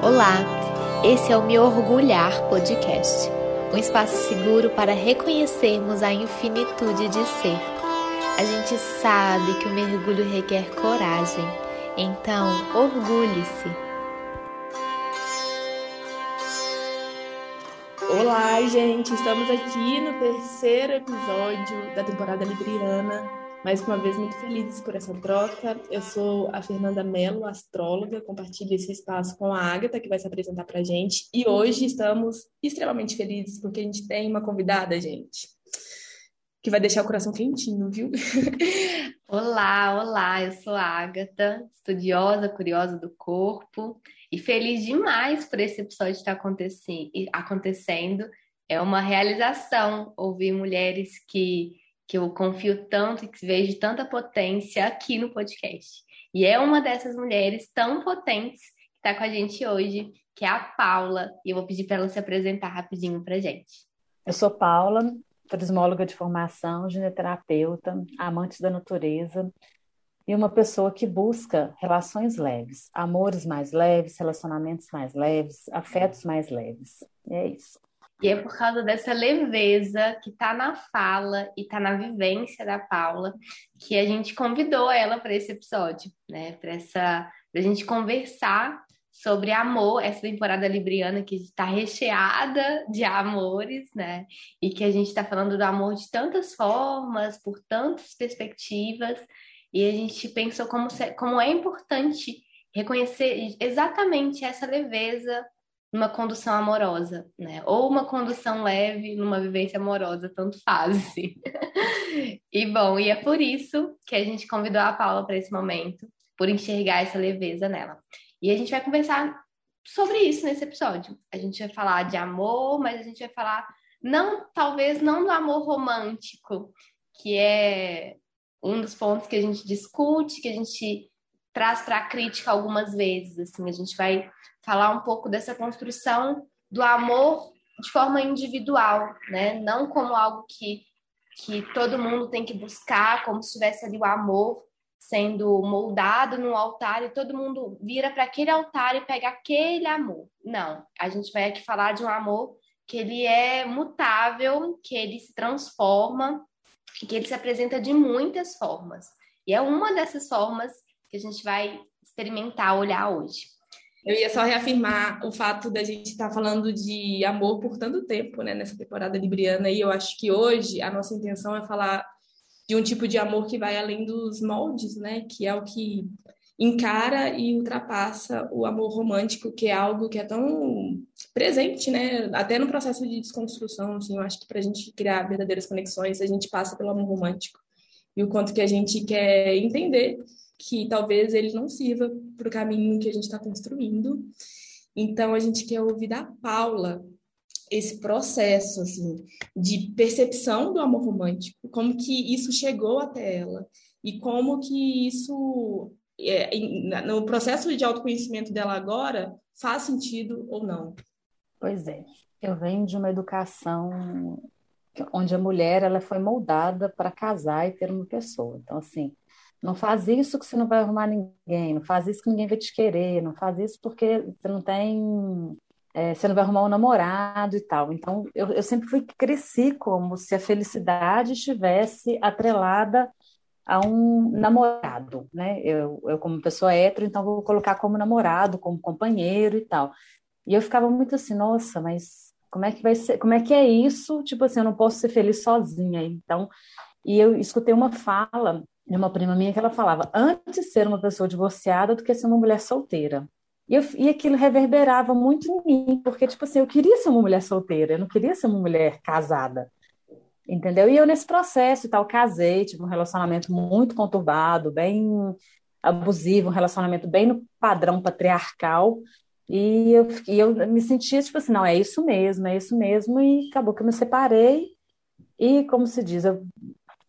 Olá, esse é o Me Orgulhar Podcast, um espaço seguro para reconhecermos a infinitude de ser. A gente sabe que o mergulho requer coragem, então orgulhe-se. Olá, gente! Estamos aqui no terceiro episódio da temporada Libriana mais uma vez, muito felizes por essa troca. Eu sou a Fernanda Mello, astróloga, compartilho esse espaço com a Agatha, que vai se apresentar para a gente. E hoje estamos extremamente felizes porque a gente tem uma convidada, gente, que vai deixar o coração quentinho, viu? Olá, olá, eu sou a Agatha, estudiosa, curiosa do corpo e feliz demais por esse episódio estar acontecendo. É uma realização ouvir mulheres que que eu confio tanto e que vejo tanta potência aqui no podcast. E é uma dessas mulheres tão potentes que está com a gente hoje, que é a Paula, e eu vou pedir para ela se apresentar rapidinho para gente. Eu sou Paula, turismóloga de formação, gineterapeuta, amante da natureza e uma pessoa que busca relações leves, amores mais leves, relacionamentos mais leves, afetos mais leves. E é isso. E é por causa dessa leveza que está na fala e está na vivência da Paula que a gente convidou ela para esse episódio, né? Para essa a gente conversar sobre amor, essa temporada libriana que está recheada de amores, né? E que a gente está falando do amor de tantas formas, por tantas perspectivas, e a gente pensou como, como é importante reconhecer exatamente essa leveza numa condução amorosa, né? Ou uma condução leve numa vivência amorosa, tanto faz. Assim. e bom, e é por isso que a gente convidou a Paula para esse momento, por enxergar essa leveza nela. E a gente vai conversar sobre isso nesse episódio. A gente vai falar de amor, mas a gente vai falar não, talvez não do amor romântico, que é um dos pontos que a gente discute, que a gente traz para a crítica algumas vezes, assim, a gente vai falar um pouco dessa construção do amor de forma individual, né? Não como algo que, que todo mundo tem que buscar, como se tivesse ali o amor sendo moldado no altar e todo mundo vira para aquele altar e pega aquele amor. Não, a gente vai aqui falar de um amor que ele é mutável, que ele se transforma, que ele se apresenta de muitas formas. E é uma dessas formas que a gente vai experimentar, olhar hoje. Eu ia só reafirmar o fato da gente estar tá falando de amor por tanto tempo, né, nessa temporada libriana, e eu acho que hoje a nossa intenção é falar de um tipo de amor que vai além dos moldes, né, que é o que encara e ultrapassa o amor romântico, que é algo que é tão presente, né, até no processo de desconstrução, assim, eu acho que para a gente criar verdadeiras conexões, a gente passa pelo amor romântico. E o quanto que a gente quer entender que talvez ele não sirva para o caminho que a gente está construindo. Então, a gente quer ouvir da Paula esse processo assim de percepção do amor romântico, como que isso chegou até ela e como que isso é, no processo de autoconhecimento dela agora faz sentido ou não. Pois é, eu venho de uma educação onde a mulher ela foi moldada para casar e ter uma pessoa. Então assim, não faz isso que você não vai arrumar ninguém, não faz isso que ninguém vai te querer, não faz isso porque você não tem. É, você não vai arrumar um namorado e tal. Então, eu, eu sempre fui cresci como se a felicidade estivesse atrelada a um namorado, né? Eu, eu como pessoa hétero, então vou colocar como namorado, como companheiro e tal. E eu ficava muito assim, nossa, mas como é que vai ser? Como é que é isso? Tipo assim, eu não posso ser feliz sozinha. Então, e eu escutei uma fala de uma prima minha que ela falava antes ser uma pessoa divorciada do que ser uma mulher solteira. E, eu, e aquilo reverberava muito em mim, porque, tipo assim, eu queria ser uma mulher solteira, eu não queria ser uma mulher casada. Entendeu? E eu, nesse processo e tal, casei, tive um relacionamento muito conturbado, bem abusivo, um relacionamento bem no padrão patriarcal. E eu, e eu me sentia, tipo assim, não, é isso mesmo, é isso mesmo. E acabou que eu me separei. E, como se diz, eu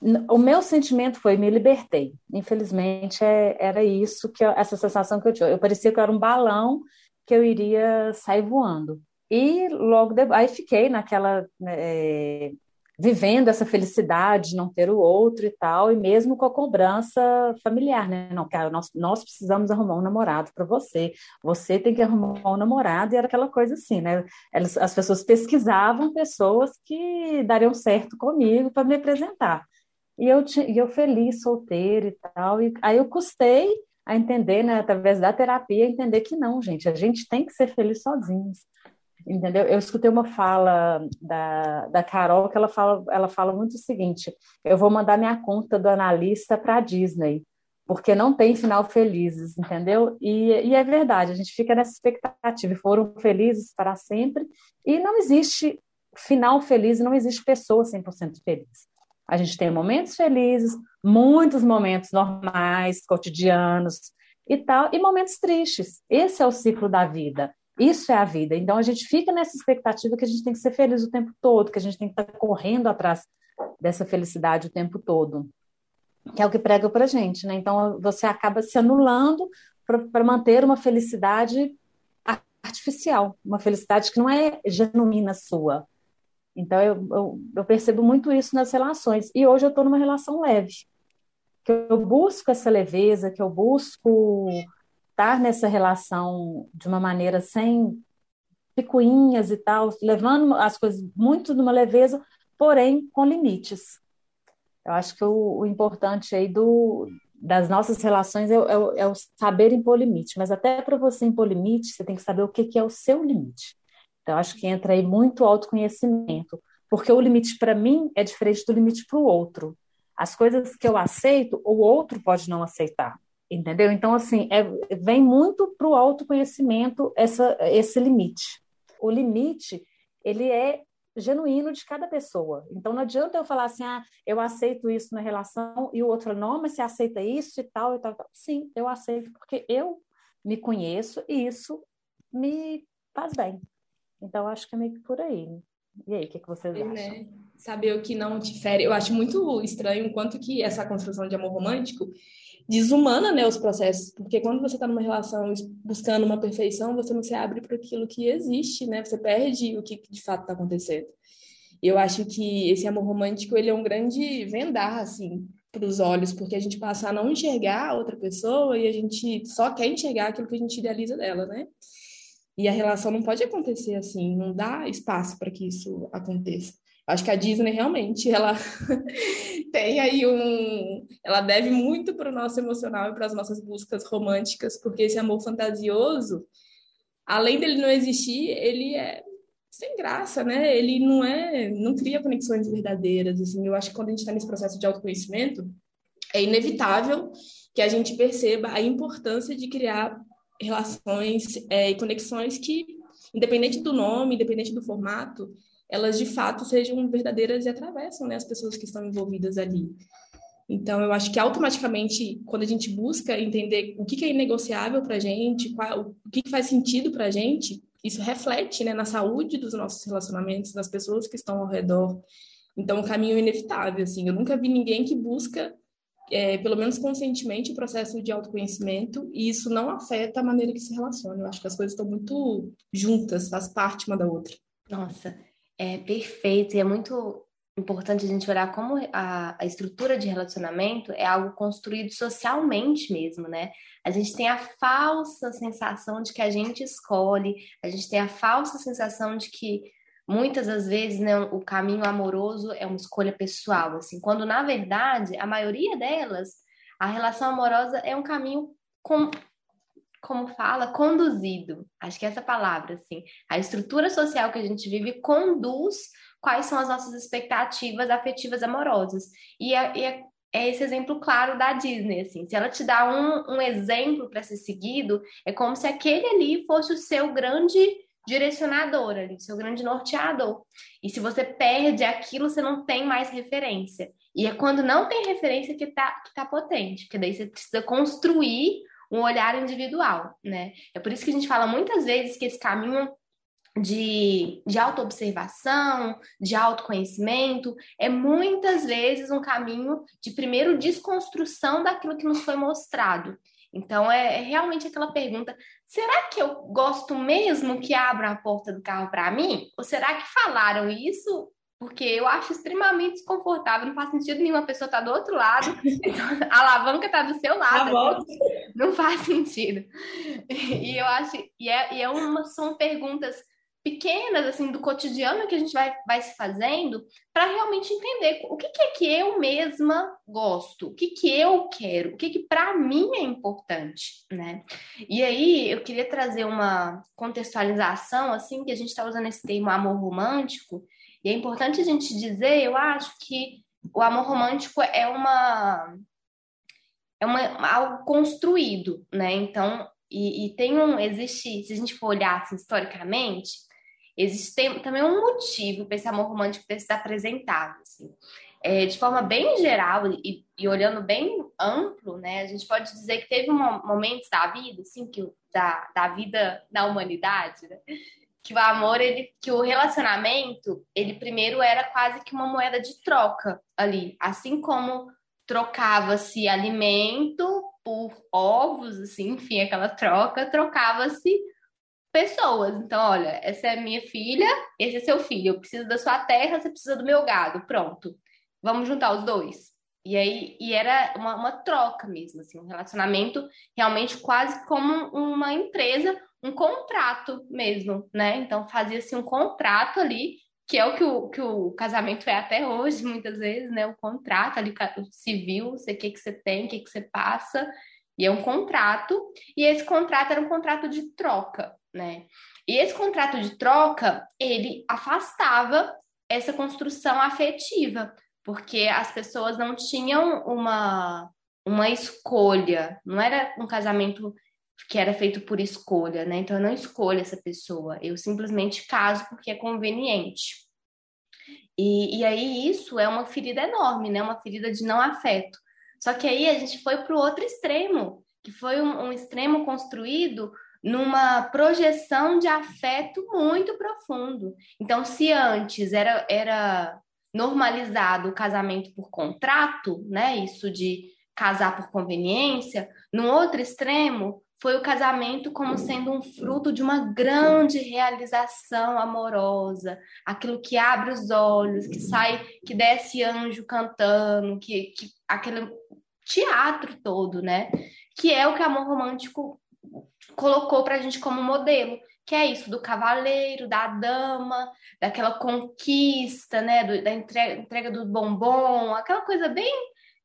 o meu sentimento foi me libertei. Infelizmente é, era isso que eu, essa sensação que eu tinha. Eu parecia que eu era um balão que eu iria sair voando. E logo aí fiquei naquela né, é, vivendo essa felicidade de não ter o outro e tal, e mesmo com a cobrança familiar, né? Não, cara, nós, nós precisamos arrumar um namorado para você, você tem que arrumar um namorado, e era aquela coisa assim, né? Elas, as pessoas pesquisavam pessoas que dariam certo comigo para me apresentar. E eu, e eu feliz, solteira e tal, e aí eu custei a entender, né, através da terapia, entender que não, gente, a gente tem que ser feliz sozinhos entendeu? Eu escutei uma fala da, da Carol que ela fala, ela fala muito o seguinte: eu vou mandar minha conta do analista para a Disney, porque não tem final felizes, entendeu? E, e é verdade, a gente fica nessa expectativa, foram felizes para sempre, e não existe final feliz, não existe pessoa 100% feliz. A gente tem momentos felizes, muitos momentos normais, cotidianos e tal, e momentos tristes. Esse é o ciclo da vida. Isso é a vida. Então a gente fica nessa expectativa que a gente tem que ser feliz o tempo todo, que a gente tem que estar correndo atrás dessa felicidade o tempo todo, que é o que prega para a gente, né? Então você acaba se anulando para manter uma felicidade artificial, uma felicidade que não é genuína sua. Então eu, eu, eu percebo muito isso nas relações. E hoje eu estou numa relação leve, que eu busco essa leveza, que eu busco estar nessa relação de uma maneira sem picuinhas e tal, levando as coisas muito numa leveza, porém com limites. Eu acho que o, o importante aí do, das nossas relações é, é, é, o saber impor limite, mas até para você impor limite, você tem que saber o que, que é o seu limite. Então, acho que entra aí muito autoconhecimento, porque o limite para mim é diferente do limite para o outro. As coisas que eu aceito, o outro pode não aceitar. Entendeu? Então, assim, é, vem muito para o autoconhecimento essa, esse limite. O limite, ele é genuíno de cada pessoa. Então, não adianta eu falar assim, ah, eu aceito isso na relação, e o outro não, mas você aceita isso e tal, e tal, e tal. Sim, eu aceito, porque eu me conheço e isso me faz bem. Então, acho que é meio que por aí. E aí, o que, que vocês é, acham? Né? Saber o que não te fere. Eu acho muito estranho o quanto que essa construção de amor romântico desumana né, os processos, porque quando você está numa relação buscando uma perfeição, você não se abre para aquilo que existe, né? Você perde o que de fato está acontecendo. Eu acho que esse amor romântico ele é um grande vendar assim para os olhos, porque a gente passa a não enxergar a outra pessoa e a gente só quer enxergar aquilo que a gente idealiza dela, né? E a relação não pode acontecer assim, não dá espaço para que isso aconteça. Acho que a Disney realmente ela tem aí um, ela deve muito para o nosso emocional e para as nossas buscas românticas, porque esse amor fantasioso, além dele não existir, ele é sem graça, né? Ele não é, não cria conexões verdadeiras. Assim, eu acho que quando a gente está nesse processo de autoconhecimento, é inevitável que a gente perceba a importância de criar relações é, e conexões que, independente do nome, independente do formato, elas de fato sejam verdadeiras e atravessam né, as pessoas que estão envolvidas ali. Então, eu acho que automaticamente, quando a gente busca entender o que, que é inegociável para a gente, qual, o que, que faz sentido para a gente, isso reflete né, na saúde dos nossos relacionamentos, das pessoas que estão ao redor. Então, o caminho é inevitável. Assim, eu nunca vi ninguém que busca, é, pelo menos conscientemente, o processo de autoconhecimento, e isso não afeta a maneira que se relaciona. Eu acho que as coisas estão muito juntas, faz parte uma da outra. Nossa, é perfeito e é muito importante a gente olhar como a, a, estrutura de relacionamento é algo construído socialmente mesmo, né? A gente tem a falsa sensação de que a gente escolhe, a gente tem a falsa sensação de que muitas das vezes né, o caminho amoroso é uma escolha pessoal, assim, quando na verdade a maioria delas a relação amorosa é um caminho com, como fala, conduzido. Acho que é essa palavra, assim. A estrutura social que a gente vive conduz quais são as nossas expectativas afetivas amorosas. E é, é, é esse exemplo claro da Disney, assim. Se ela te dá um, um exemplo para ser seguido, é como se aquele ali fosse o seu grande direcionador ali, seu grande norteador. E se você perde aquilo, você não tem mais referência. E é quando não tem referência que tá, que tá potente, porque daí você precisa construir um olhar individual, né? É por isso que a gente fala muitas vezes que esse caminho de, de autoobservação, de autoconhecimento, é muitas vezes um caminho de primeiro desconstrução daquilo que nos foi mostrado. Então, é, é realmente aquela pergunta: será que eu gosto mesmo que abram a porta do carro para mim? Ou será que falaram isso porque eu acho extremamente desconfortável, não faz sentido nenhuma pessoa estar tá do outro lado, a alavanca está do seu lado. Tá não faz sentido. E eu acho, e é, e é uma, são perguntas pequenas assim do cotidiano que a gente vai, vai se fazendo para realmente entender o que, que, é que eu mesma gosto, o que, que eu quero, o que, que para mim é importante, né? E aí eu queria trazer uma contextualização assim que a gente está usando esse termo amor romântico e é importante a gente dizer, eu acho que o amor romântico é uma é uma, algo construído, né? Então e, e, tem um, existe, se a gente for olhar assim, historicamente, existe também um motivo para esse amor romântico ter sido apresentado, assim. É, de forma bem geral e, e, olhando bem amplo, né, a gente pode dizer que teve um, momentos da vida, assim, que, da, da vida da humanidade, né, que o amor, ele, que o relacionamento, ele primeiro era quase que uma moeda de troca ali, assim como trocava-se alimento por ovos, assim, enfim, aquela troca, trocava-se pessoas. Então, olha, essa é minha filha, esse é seu filho. Eu preciso da sua terra, você precisa do meu gado. Pronto. Vamos juntar os dois. E aí, e era uma, uma troca mesmo, assim, um relacionamento realmente quase como uma empresa, um contrato mesmo, né? Então fazia-se um contrato ali, que é o que o, que o casamento é até hoje, muitas vezes, né? O contrato ali civil, sei o que, que você tem, o que, que você passa, e é um contrato, e esse contrato era um contrato de troca, né? E esse contrato de troca, ele afastava essa construção afetiva, porque as pessoas não tinham uma, uma escolha, não era um casamento que era feito por escolha, né? Então eu não escolho essa pessoa, eu simplesmente caso porque é conveniente. E, e aí isso é uma ferida enorme, né? Uma ferida de não afeto. Só que aí a gente foi para o outro extremo, que foi um, um extremo construído numa projeção de afeto muito profundo. Então, se antes era, era normalizado o casamento por contrato, né? Isso de casar por conveniência, no outro extremo foi o casamento como sendo um fruto de uma grande realização amorosa, aquilo que abre os olhos, que sai, que desce anjo cantando, que, que aquele teatro todo, né? Que é o que amor romântico colocou para a gente como modelo, que é isso do cavaleiro, da dama, daquela conquista, né, do, da entrega, entrega do bombom, aquela coisa bem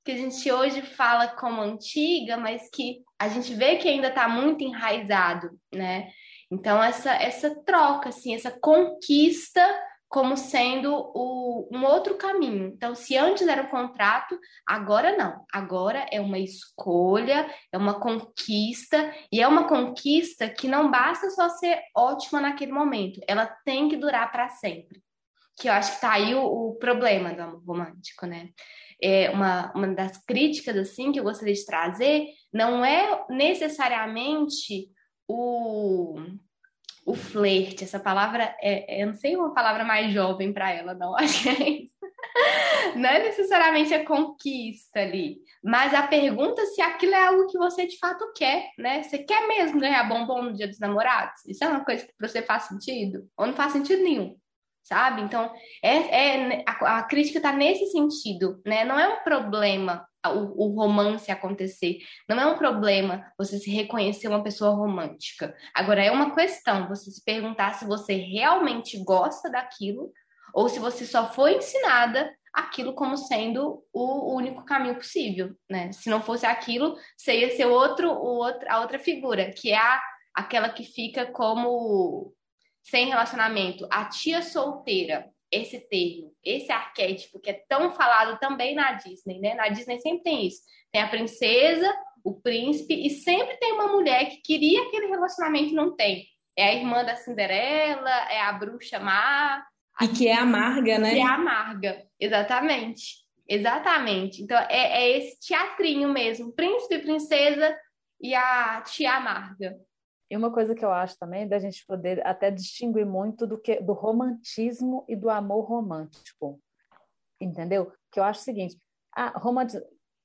que a gente hoje fala como antiga, mas que a gente vê que ainda está muito enraizado, né? Então essa essa troca, assim, essa conquista como sendo o, um outro caminho. Então, se antes era um contrato, agora não. Agora é uma escolha, é uma conquista, e é uma conquista que não basta só ser ótima naquele momento, ela tem que durar para sempre. Que eu acho que tá aí o, o problema do amor romântico, né? É uma, uma das críticas assim que eu gostaria de trazer não é necessariamente o o flerte, essa palavra, é, é, eu não sei uma palavra mais jovem para ela, não, acho que é isso. Não é necessariamente a conquista ali, mas a pergunta se aquilo é algo que você de fato quer, né? Você quer mesmo ganhar bombom no dia dos namorados? Isso é uma coisa que para você faz sentido? Ou não faz sentido nenhum? Sabe? Então, é, é a, a crítica está nesse sentido, né? Não é um problema o, o, romance acontecer. Não é um problema você se reconhecer uma pessoa romântica. Agora, é uma questão você se perguntar se você realmente gosta daquilo ou se você só foi ensinada aquilo como sendo o único caminho possível, né? Se não fosse aquilo, você ia ser outro, o outro, a outra figura, que é a, aquela que fica como sem relacionamento, a tia solteira, esse termo, esse arquétipo que é tão falado também na Disney, né? Na Disney sempre tem isso. Tem a princesa, o príncipe e sempre tem uma mulher que queria aquele relacionamento e não tem. É a irmã da Cinderela, é a bruxa má. E que é amarga, né? Que é amarga, exatamente. Exatamente. Então é, é esse teatrinho mesmo, príncipe, princesa e a tia amarga. E uma coisa que eu acho também da gente poder até distinguir muito do que do romantismo e do amor romântico. Entendeu? Que eu acho o seguinte, a romanti...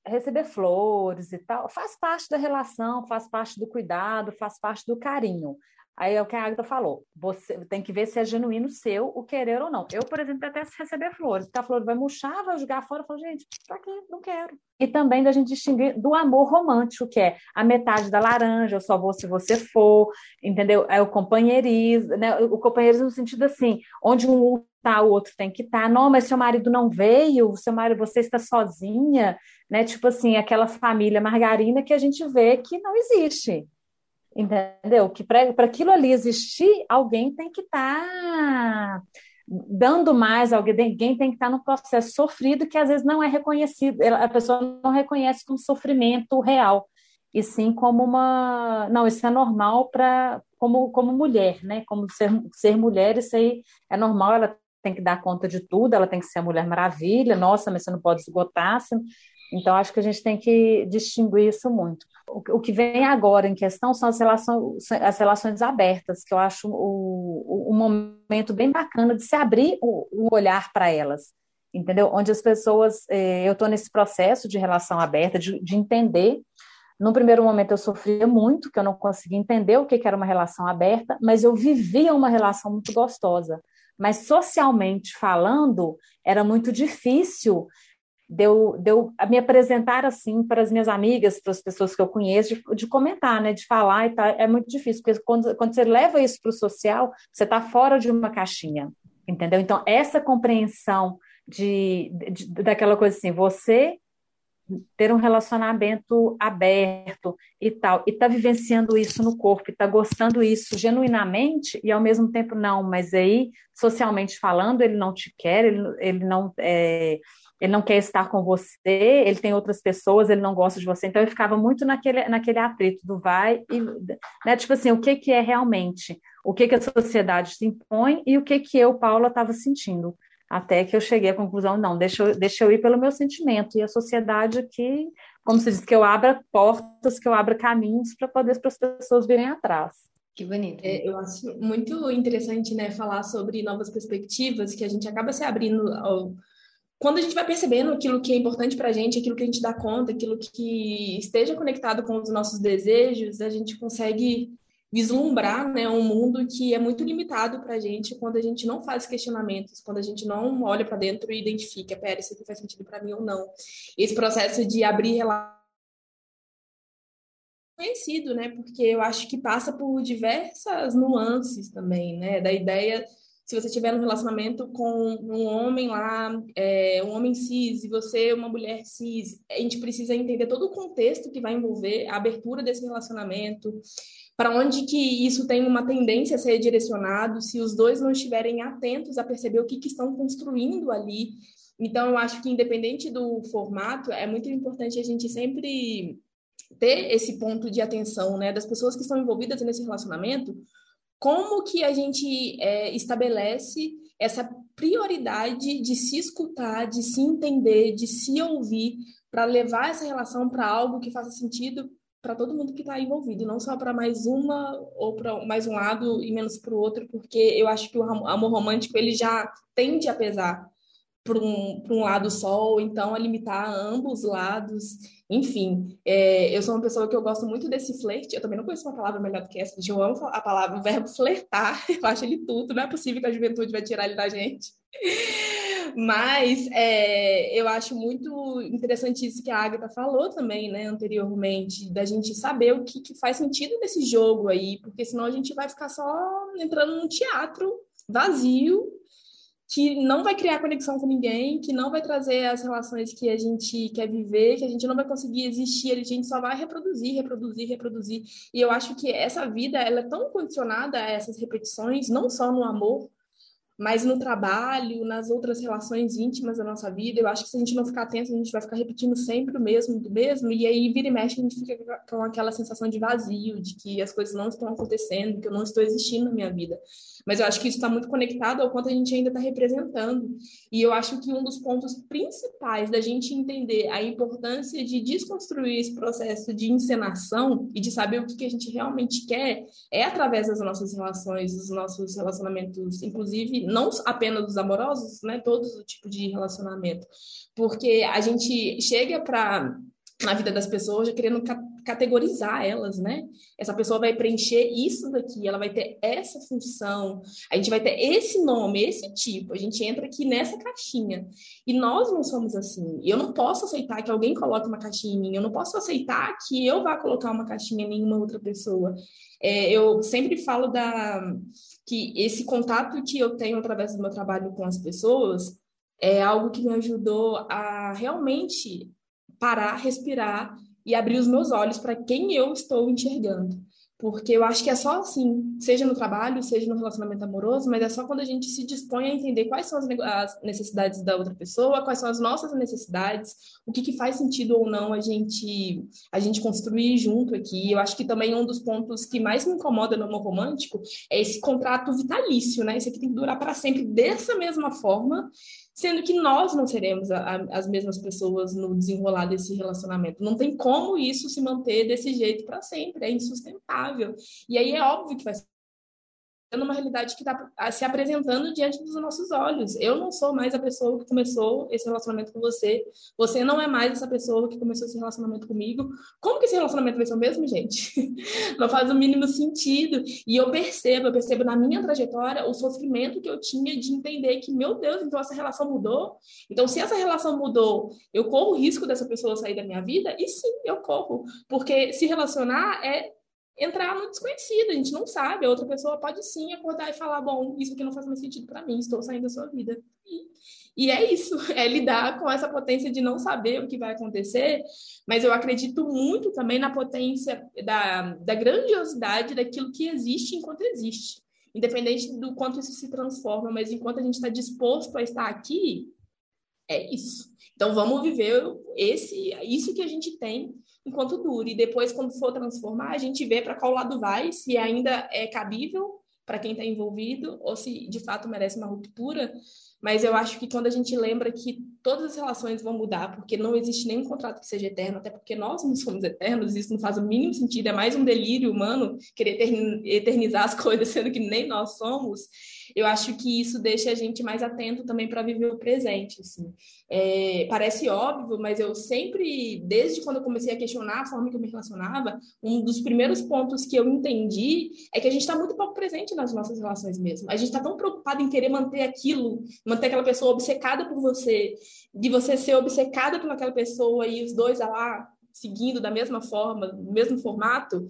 receber flores e tal faz parte da relação, faz parte do cuidado, faz parte do carinho. Aí é o que a Agatha falou. Você tem que ver se é genuíno seu o querer ou não. Eu, por exemplo, detesto receber flores. Porque a flor vai murchar, vai jogar fora. Eu falo, gente, pra quê? Não quero. E também da gente distinguir do amor romântico, que é a metade da laranja, eu só vou se você for, entendeu? É o companheirismo, né? O companheirismo no sentido assim, onde um tá, o outro tem que estar. Tá. Não, mas seu marido não veio, seu marido, você está sozinha, né? Tipo assim, aquela família margarina que a gente vê que não existe. Entendeu? Que para aquilo ali existir, alguém tem que estar tá dando mais, alguém, tem que estar tá no processo sofrido que às vezes não é reconhecido, a pessoa não reconhece como sofrimento real, e sim como uma. Não, isso é normal para. Como, como mulher, né? Como ser, ser mulher, isso aí é normal, ela tem que dar conta de tudo, ela tem que ser a Mulher Maravilha, nossa, mas você não pode esgotar. Você... Então, acho que a gente tem que distinguir isso muito. O, que vem agora em questão são as relações, as relações abertas, que eu acho um momento bem bacana de se abrir o, o olhar para elas, entendeu? Onde as pessoas, eh, eu estou nesse processo de relação aberta, de, de entender. No primeiro momento eu sofria muito, que eu não conseguia entender o que era uma relação aberta, mas eu vivia uma relação muito gostosa. Mas socialmente falando, era muito difícil de eu, de eu me apresentar assim para as minhas amigas, para as pessoas que eu conheço, de, de, comentar, né, de falar e tal, é muito difícil, porque quando, quando você leva isso para o social, você está fora de uma caixinha, entendeu? Então, essa compreensão de, de, daquela coisa assim, você ter um relacionamento aberto e tal, e tá vivenciando isso no corpo, e tá gostando isso genuinamente, e ao mesmo tempo não, mas aí, socialmente falando, ele não te quer, ele, ele não é, ele não quer estar com você, ele tem outras pessoas, ele não gosta de você. Então eu ficava muito naquele, naquele atrito do vai e, né, tipo assim, o que que é realmente? O que que a sociedade se impõe e o que que eu, Paula, estava sentindo? Até que eu cheguei à conclusão, não, deixa eu, deixa eu ir pelo meu sentimento. E a sociedade aqui, como se diz, que eu abra portas, que eu abra caminhos para poder para as pessoas virem atrás. Que bonito. É, eu acho muito interessante, né, falar sobre novas perspectivas, que a gente acaba se abrindo ao, quando a gente vai percebendo aquilo que é importante para a gente, aquilo que a gente dá conta, aquilo que esteja conectado com os nossos desejos, a gente consegue vislumbrar né, um mundo que é muito limitado para a gente quando a gente não faz questionamentos, quando a gente não olha para dentro e identifica, pera, isso aqui faz sentido para mim ou não. Esse processo de abrir relações conhecido, né? Porque eu acho que passa por diversas nuances também, né? Da ideia se você tiver um relacionamento com um homem lá, é, um homem cis, e você uma mulher cis, a gente precisa entender todo o contexto que vai envolver a abertura desse relacionamento, para onde que isso tem uma tendência a ser direcionado, se os dois não estiverem atentos a perceber o que, que estão construindo ali. Então, eu acho que, independente do formato, é muito importante a gente sempre ter esse ponto de atenção, né, das pessoas que estão envolvidas nesse relacionamento, como que a gente é, estabelece essa prioridade de se escutar, de se entender, de se ouvir, para levar essa relação para algo que faça sentido para todo mundo que está envolvido, não só para mais uma ou para mais um lado e menos para o outro, porque eu acho que o amor romântico ele já tende a pesar para um, um lado só, ou então a limitar ambos lados. Enfim, é, eu sou uma pessoa que eu gosto muito desse flerte. Eu também não conheço uma palavra melhor do que essa. Eu amo a palavra, o verbo flertar. Eu acho ele tudo. Não é possível que a juventude vai tirar ele da gente. Mas é, eu acho muito interessante isso que a Agatha falou também, né, anteriormente, da gente saber o que, que faz sentido nesse jogo aí, porque senão a gente vai ficar só entrando num teatro vazio que não vai criar conexão com ninguém, que não vai trazer as relações que a gente quer viver, que a gente não vai conseguir existir, a gente só vai reproduzir, reproduzir, reproduzir. E eu acho que essa vida ela é tão condicionada a essas repetições, não só no amor, mas no trabalho, nas outras relações íntimas da nossa vida, eu acho que se a gente não ficar atento, a gente vai ficar repetindo sempre o mesmo, do mesmo, e aí vira e mexe, a gente fica com aquela sensação de vazio, de que as coisas não estão acontecendo, que eu não estou existindo na minha vida. Mas eu acho que isso está muito conectado ao quanto a gente ainda está representando. E eu acho que um dos pontos principais da gente entender a importância de desconstruir esse processo de encenação e de saber o que, que a gente realmente quer é através das nossas relações, dos nossos relacionamentos, inclusive não apenas os amorosos, né? Todos o tipo de relacionamento. Porque a gente chega para na vida das pessoas, já querendo categorizar elas, né? Essa pessoa vai preencher isso daqui, ela vai ter essa função, a gente vai ter esse nome, esse tipo, a gente entra aqui nessa caixinha. E nós não somos assim. Eu não posso aceitar que alguém coloque uma caixinha em mim, eu não posso aceitar que eu vá colocar uma caixinha em nenhuma outra pessoa. É, eu sempre falo da que esse contato que eu tenho através do meu trabalho com as pessoas é algo que me ajudou a realmente parar, respirar e abrir os meus olhos para quem eu estou enxergando. Porque eu acho que é só assim, seja no trabalho, seja no relacionamento amoroso, mas é só quando a gente se dispõe a entender quais são as necessidades da outra pessoa, quais são as nossas necessidades, o que, que faz sentido ou não a gente a gente construir junto aqui. Eu acho que também um dos pontos que mais me incomoda no amor romântico é esse contrato vitalício, né? Isso aqui tem que durar para sempre dessa mesma forma sendo que nós não seremos a, a, as mesmas pessoas no desenrolar desse relacionamento. Não tem como isso se manter desse jeito para sempre, é insustentável. E aí é óbvio que vai uma realidade que está se apresentando diante dos nossos olhos. Eu não sou mais a pessoa que começou esse relacionamento com você. Você não é mais essa pessoa que começou esse relacionamento comigo. Como que esse relacionamento vai ser o mesmo, gente? Não faz o mínimo sentido. E eu percebo, eu percebo na minha trajetória o sofrimento que eu tinha de entender que, meu Deus, então essa relação mudou. Então, se essa relação mudou, eu corro o risco dessa pessoa sair da minha vida? E sim, eu corro. Porque se relacionar é entrar no desconhecido, a gente não sabe. A outra pessoa pode sim acordar e falar: bom, isso aqui não faz mais sentido para mim, estou saindo da sua vida. E, e, é isso, é lidar com essa potência de não saber o que vai acontecer, mas eu acredito muito também na potência da, da grandiosidade daquilo que existe enquanto existe. Independente do quanto isso se transforma, mas enquanto a gente está disposto a estar aqui, é isso. Então vamos viver esse, isso que a gente tem enquanto dure. E depois, quando for transformar, a gente vê para qual lado vai, se ainda é cabível para quem está envolvido ou se de fato merece uma ruptura. Mas eu acho que quando a gente lembra que todas as relações vão mudar, porque não existe nenhum contrato que seja eterno, até porque nós não somos eternos, isso não faz o mínimo sentido, é mais um delírio humano querer eternizar as coisas, sendo que nem nós somos eu acho que isso deixa a gente mais atento também para viver o presente. Assim. É, parece óbvio, mas eu sempre, desde quando eu comecei a questionar a forma que eu me relacionava, um dos primeiros pontos que eu entendi é que a gente está muito pouco presente nas nossas relações mesmo. A gente está tão preocupado em querer manter aquilo, manter aquela pessoa obcecada por você, de você ser obcecada por aquela pessoa e os dois lá seguindo da mesma forma, no mesmo formato,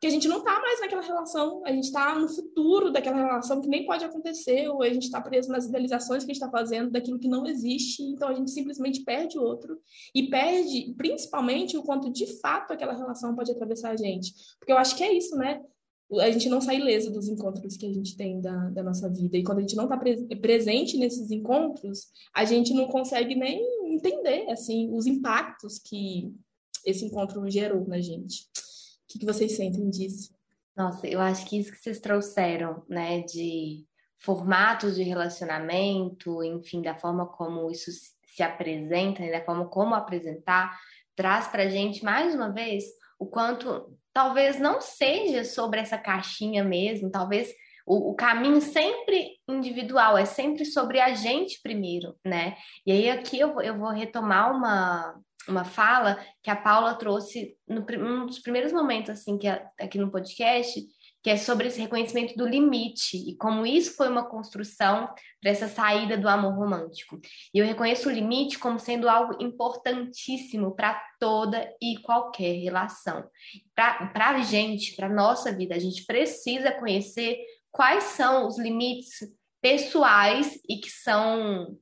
que a gente não está mais naquela relação, a gente está no futuro daquela relação que nem pode acontecer, ou a gente está preso nas idealizações que a gente está fazendo daquilo que não existe, então a gente simplesmente perde o outro e perde principalmente o quanto de fato aquela relação pode atravessar a gente. Porque eu acho que é isso, né? A gente não sai ileso dos encontros que a gente tem da, da nossa vida. E quando a gente não está pre presente nesses encontros, a gente não consegue nem entender assim os impactos que esse encontro gerou na gente que, que vocês sentem disso? Nossa, eu acho que isso que vocês trouxeram, né, de formatos de relacionamento, enfim, da forma como isso se apresenta, né, da forma como apresentar, traz para gente mais uma vez o quanto talvez não seja sobre essa caixinha mesmo, talvez o, o, caminho sempre individual, é sempre sobre a gente primeiro, né? E aí aqui eu, eu vou retomar uma, uma fala que a Paula trouxe no dos primeiros momentos assim que aqui no podcast, que é sobre esse reconhecimento do limite e como isso foi uma construção para essa saída do amor romântico. E eu reconheço o limite como sendo algo importantíssimo para toda e qualquer relação. Para a gente, para nossa vida, a gente precisa conhecer quais são os limites pessoais e que são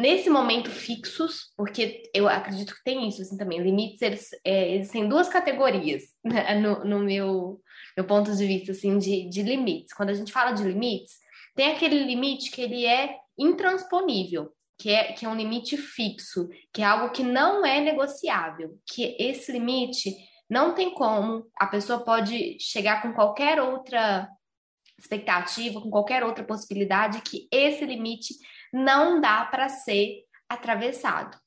nesse momento fixos, porque eu acredito que tem isso assim, também. Limites, eles, é, eles têm duas categorias né, no, no meu, meu ponto de vista assim, de, de limites. Quando a gente fala de limites, tem aquele limite que ele é intransponível, que é, que é um limite fixo, que é algo que não é negociável, que esse limite não tem como, a pessoa pode chegar com qualquer outra expectativa, com qualquer outra possibilidade, que esse limite não dá para ser atravessado.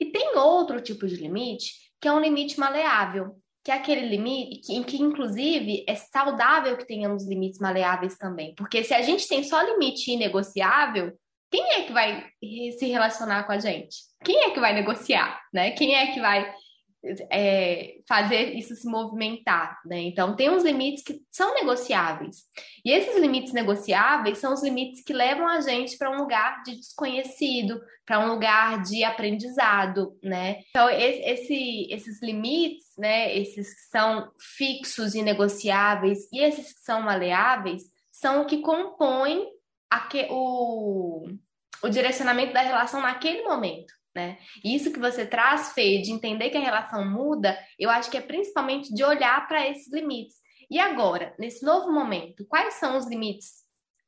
E tem outro tipo de limite, que é um limite maleável, que é aquele limite que, que, inclusive, é saudável que tenhamos limites maleáveis também. Porque se a gente tem só limite inegociável, quem é que vai se relacionar com a gente? Quem é que vai negociar, né? Quem é que vai é, fazer isso se movimentar, né? Então, tem uns limites que são negociáveis. E esses limites negociáveis são os limites que levam a gente para um lugar de desconhecido, para um lugar de aprendizado, né? Então, esse, esses limites, né, esses que são fixos e negociáveis e esses que são maleáveis, são o que compõem o, o direcionamento da relação naquele momento né? Isso que você traz, Fê, de entender que a relação muda, eu acho que é principalmente de olhar para esses limites. E agora, nesse novo momento, quais são os limites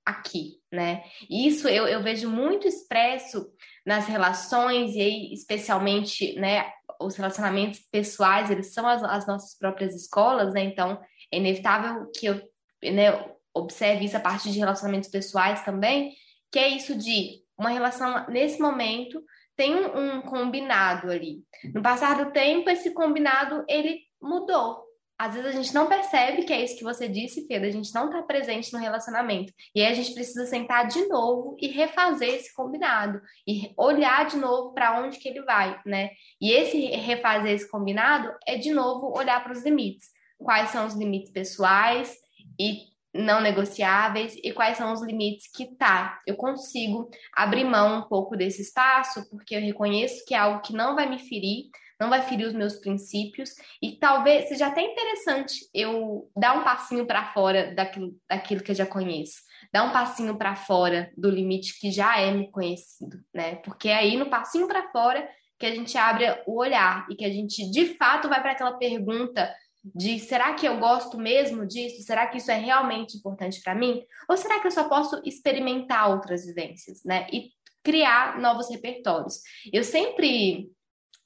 aqui, né? Isso eu, eu vejo muito expresso nas relações, e aí, especialmente, né, os relacionamentos pessoais, eles são as, as nossas próprias escolas, né? Então, é inevitável que eu né, observe isso a partir de relacionamentos pessoais também, que é isso de uma relação nesse momento tem um, combinado ali. No passar do tempo, esse combinado ele mudou. Às vezes a gente não percebe que é isso que você disse, Pedro, a gente não está presente no relacionamento. E aí a gente precisa sentar de novo e refazer esse combinado e olhar de novo para onde que ele vai, né? E esse refazer esse combinado é de novo olhar para os limites. Quais são os limites pessoais e não negociáveis e quais são os limites que tá. Eu consigo abrir mão um pouco desse espaço porque eu reconheço que é algo que não vai me ferir, não vai ferir os meus princípios e talvez seja até interessante eu dar um passinho para fora daquilo, daquilo que eu já conheço. Dar um passinho para fora do limite que já é me conhecido, né? Porque é aí no passinho para fora que a gente abre o olhar e que a gente de fato vai para aquela pergunta de será que eu gosto mesmo disso? Será que isso é realmente importante para mim? Ou será que eu só posso experimentar outras vivências, né? E criar novos repertórios. Eu sempre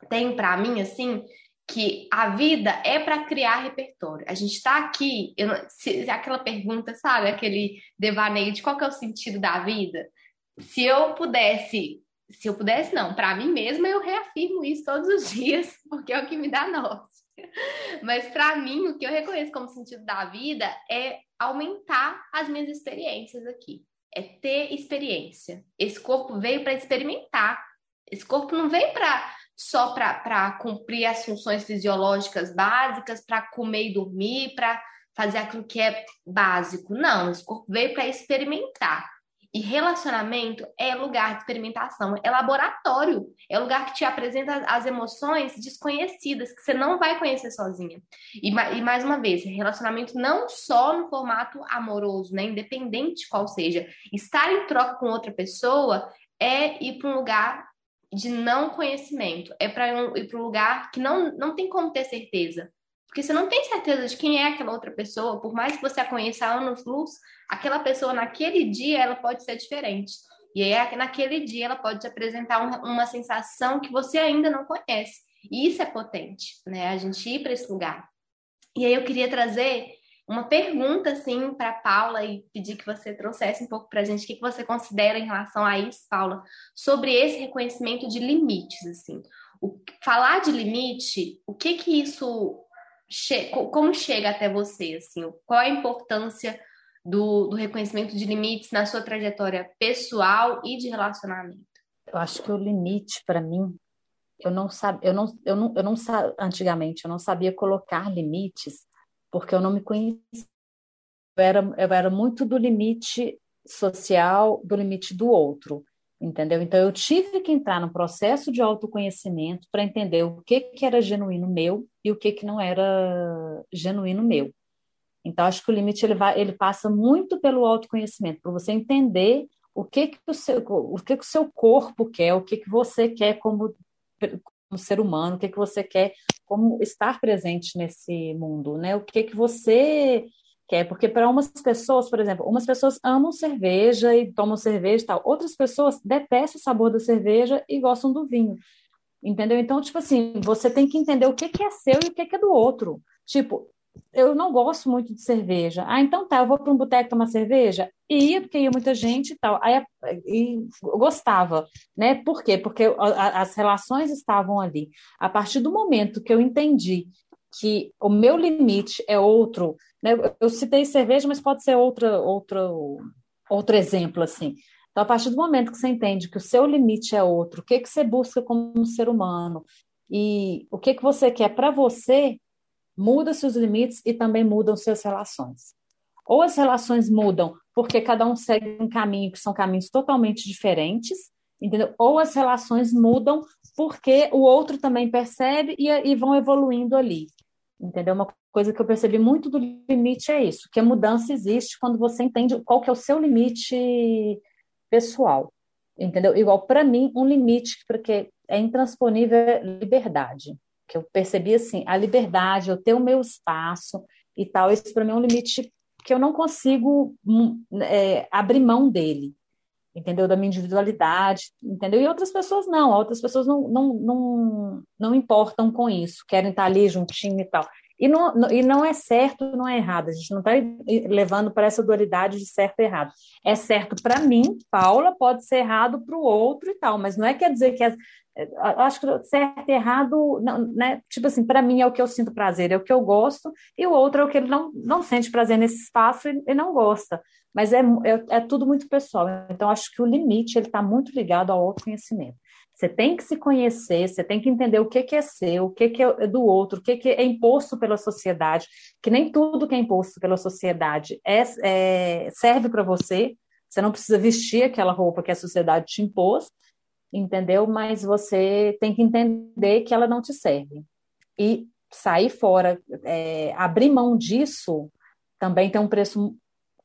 tenho para mim assim que a vida é para criar repertório. A gente está aqui, eu, se, aquela pergunta, sabe, aquele devaneio de qual é o sentido da vida. Se eu pudesse, se eu pudesse não, para mim mesma eu reafirmo isso todos os dias, porque é o que me dá norte. Mas para mim, o que eu reconheço como sentido da vida é aumentar as minhas experiências aqui. É ter experiência. Esse corpo veio para experimentar. Esse corpo não veio para só para cumprir as funções fisiológicas básicas, para comer e dormir, para fazer aquilo que é básico. Não, esse corpo veio para experimentar. E relacionamento é lugar de experimentação, é laboratório, é lugar que te apresenta as emoções desconhecidas, que você não vai conhecer sozinha. E, e mais uma vez, relacionamento não só no formato amoroso, né? Independente de qual seja. Estar em troca com outra pessoa é ir para um lugar de não conhecimento, é para ir para um lugar que não, não tem como ter certeza. Porque você não tem certeza de quem é aquela outra pessoa, por mais que você a conheça há anos luz, aquela pessoa naquele dia ela pode ser diferente. E aí, naquele dia, ela pode te apresentar uma, uma sensação que você ainda não conhece. E isso é potente, né? A gente ir para esse lugar. E aí, eu queria trazer uma pergunta, assim, para Paula e pedir que você trouxesse um pouco para a gente o que, que você considera em relação a isso, Paula, sobre esse reconhecimento de limites, assim. O, falar de limite, o que que isso che como chega até você, assim, qual a importância do, do reconhecimento de limites na sua trajetória pessoal e de relacionamento? Eu acho que o limite para mim, eu não sabia, eu não, eu não, eu não antigamente eu não sabia colocar limites porque eu não me conhecia. Eu era, eu era muito do limite social, do limite do outro, entendeu? Então eu tive que entrar no processo de autoconhecimento para entender o que que era genuíno meu e o que que não era genuíno meu. Então, acho que o limite ele, vai, ele passa muito pelo autoconhecimento, para você entender o que, que, o, seu, o que, que o seu corpo quer, o que, que você quer como, como ser humano, o que, que você quer como estar presente nesse mundo, né? O que, que você quer, porque para umas pessoas, por exemplo, umas pessoas amam cerveja e tomam cerveja e tal, outras pessoas detestam o sabor da cerveja e gostam do vinho. Entendeu? Então, tipo assim, você tem que entender o que, que é seu e o que, que é do outro. Tipo, eu não gosto muito de cerveja. Ah, então tá, eu vou para um boteco tomar cerveja? E ia, porque ia muita gente e tal. Aí e gostava, né? Por quê? Porque as relações estavam ali. A partir do momento que eu entendi que o meu limite é outro, né? Eu citei cerveja, mas pode ser outra, outra, outro exemplo, assim. Então, a partir do momento que você entende que o seu limite é outro, o que, que você busca como um ser humano, e o que, que você quer para você, muda seus limites e também mudam suas relações. Ou as relações mudam porque cada um segue um caminho que são caminhos totalmente diferentes, entendeu? Ou as relações mudam porque o outro também percebe e, e vão evoluindo ali, entendeu? Uma coisa que eu percebi muito do limite é isso, que a mudança existe quando você entende qual que é o seu limite pessoal, entendeu? Igual para mim, um limite porque é intransponível é liberdade, que eu percebi assim, a liberdade, eu ter o meu espaço e tal, isso para mim é um limite que eu não consigo hum, é, abrir mão dele, entendeu? Da minha individualidade, entendeu? E outras pessoas não, outras pessoas não, não, não, não importam com isso, querem estar ali juntinho e tal. E não, e não é certo, não é errado. A gente não está levando para essa dualidade de certo e errado. É certo para mim, Paula, pode ser errado para o outro e tal, mas não é quer dizer que as, eu acho que certo e errado, não, né? Tipo assim, para mim é o que eu sinto prazer, é o que eu gosto, e o outro é o que ele não, não sente prazer nesse espaço e, e não gosta. Mas é, é, é, tudo muito pessoal. Então, acho que o limite ele está muito ligado ao autoconhecimento. Você tem que se conhecer, você tem que entender o que, que é seu, o que, que é do outro, o que, que é imposto pela sociedade, que nem tudo que é imposto pela sociedade é, é serve para você. Você não precisa vestir aquela roupa que a sociedade te impôs, entendeu? Mas você tem que entender que ela não te serve. E sair fora, é, abrir mão disso, também tem um preço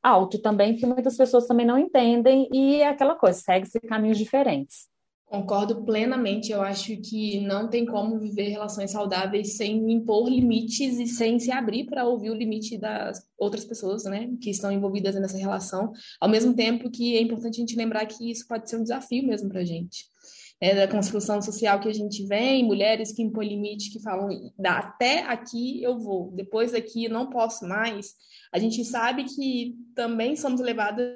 alto também, que muitas pessoas também não entendem, e é aquela coisa, segue-se caminhos diferentes. Concordo plenamente. Eu acho que não tem como viver relações saudáveis sem impor limites e sem se abrir para ouvir o limite das outras pessoas, né, que estão envolvidas nessa relação. Ao mesmo tempo que é importante a gente lembrar que isso pode ser um desafio mesmo para a gente é, da construção social que a gente vem, mulheres que impõem limite, que falam até aqui eu vou, depois daqui eu não posso mais. A gente sabe que também somos levadas,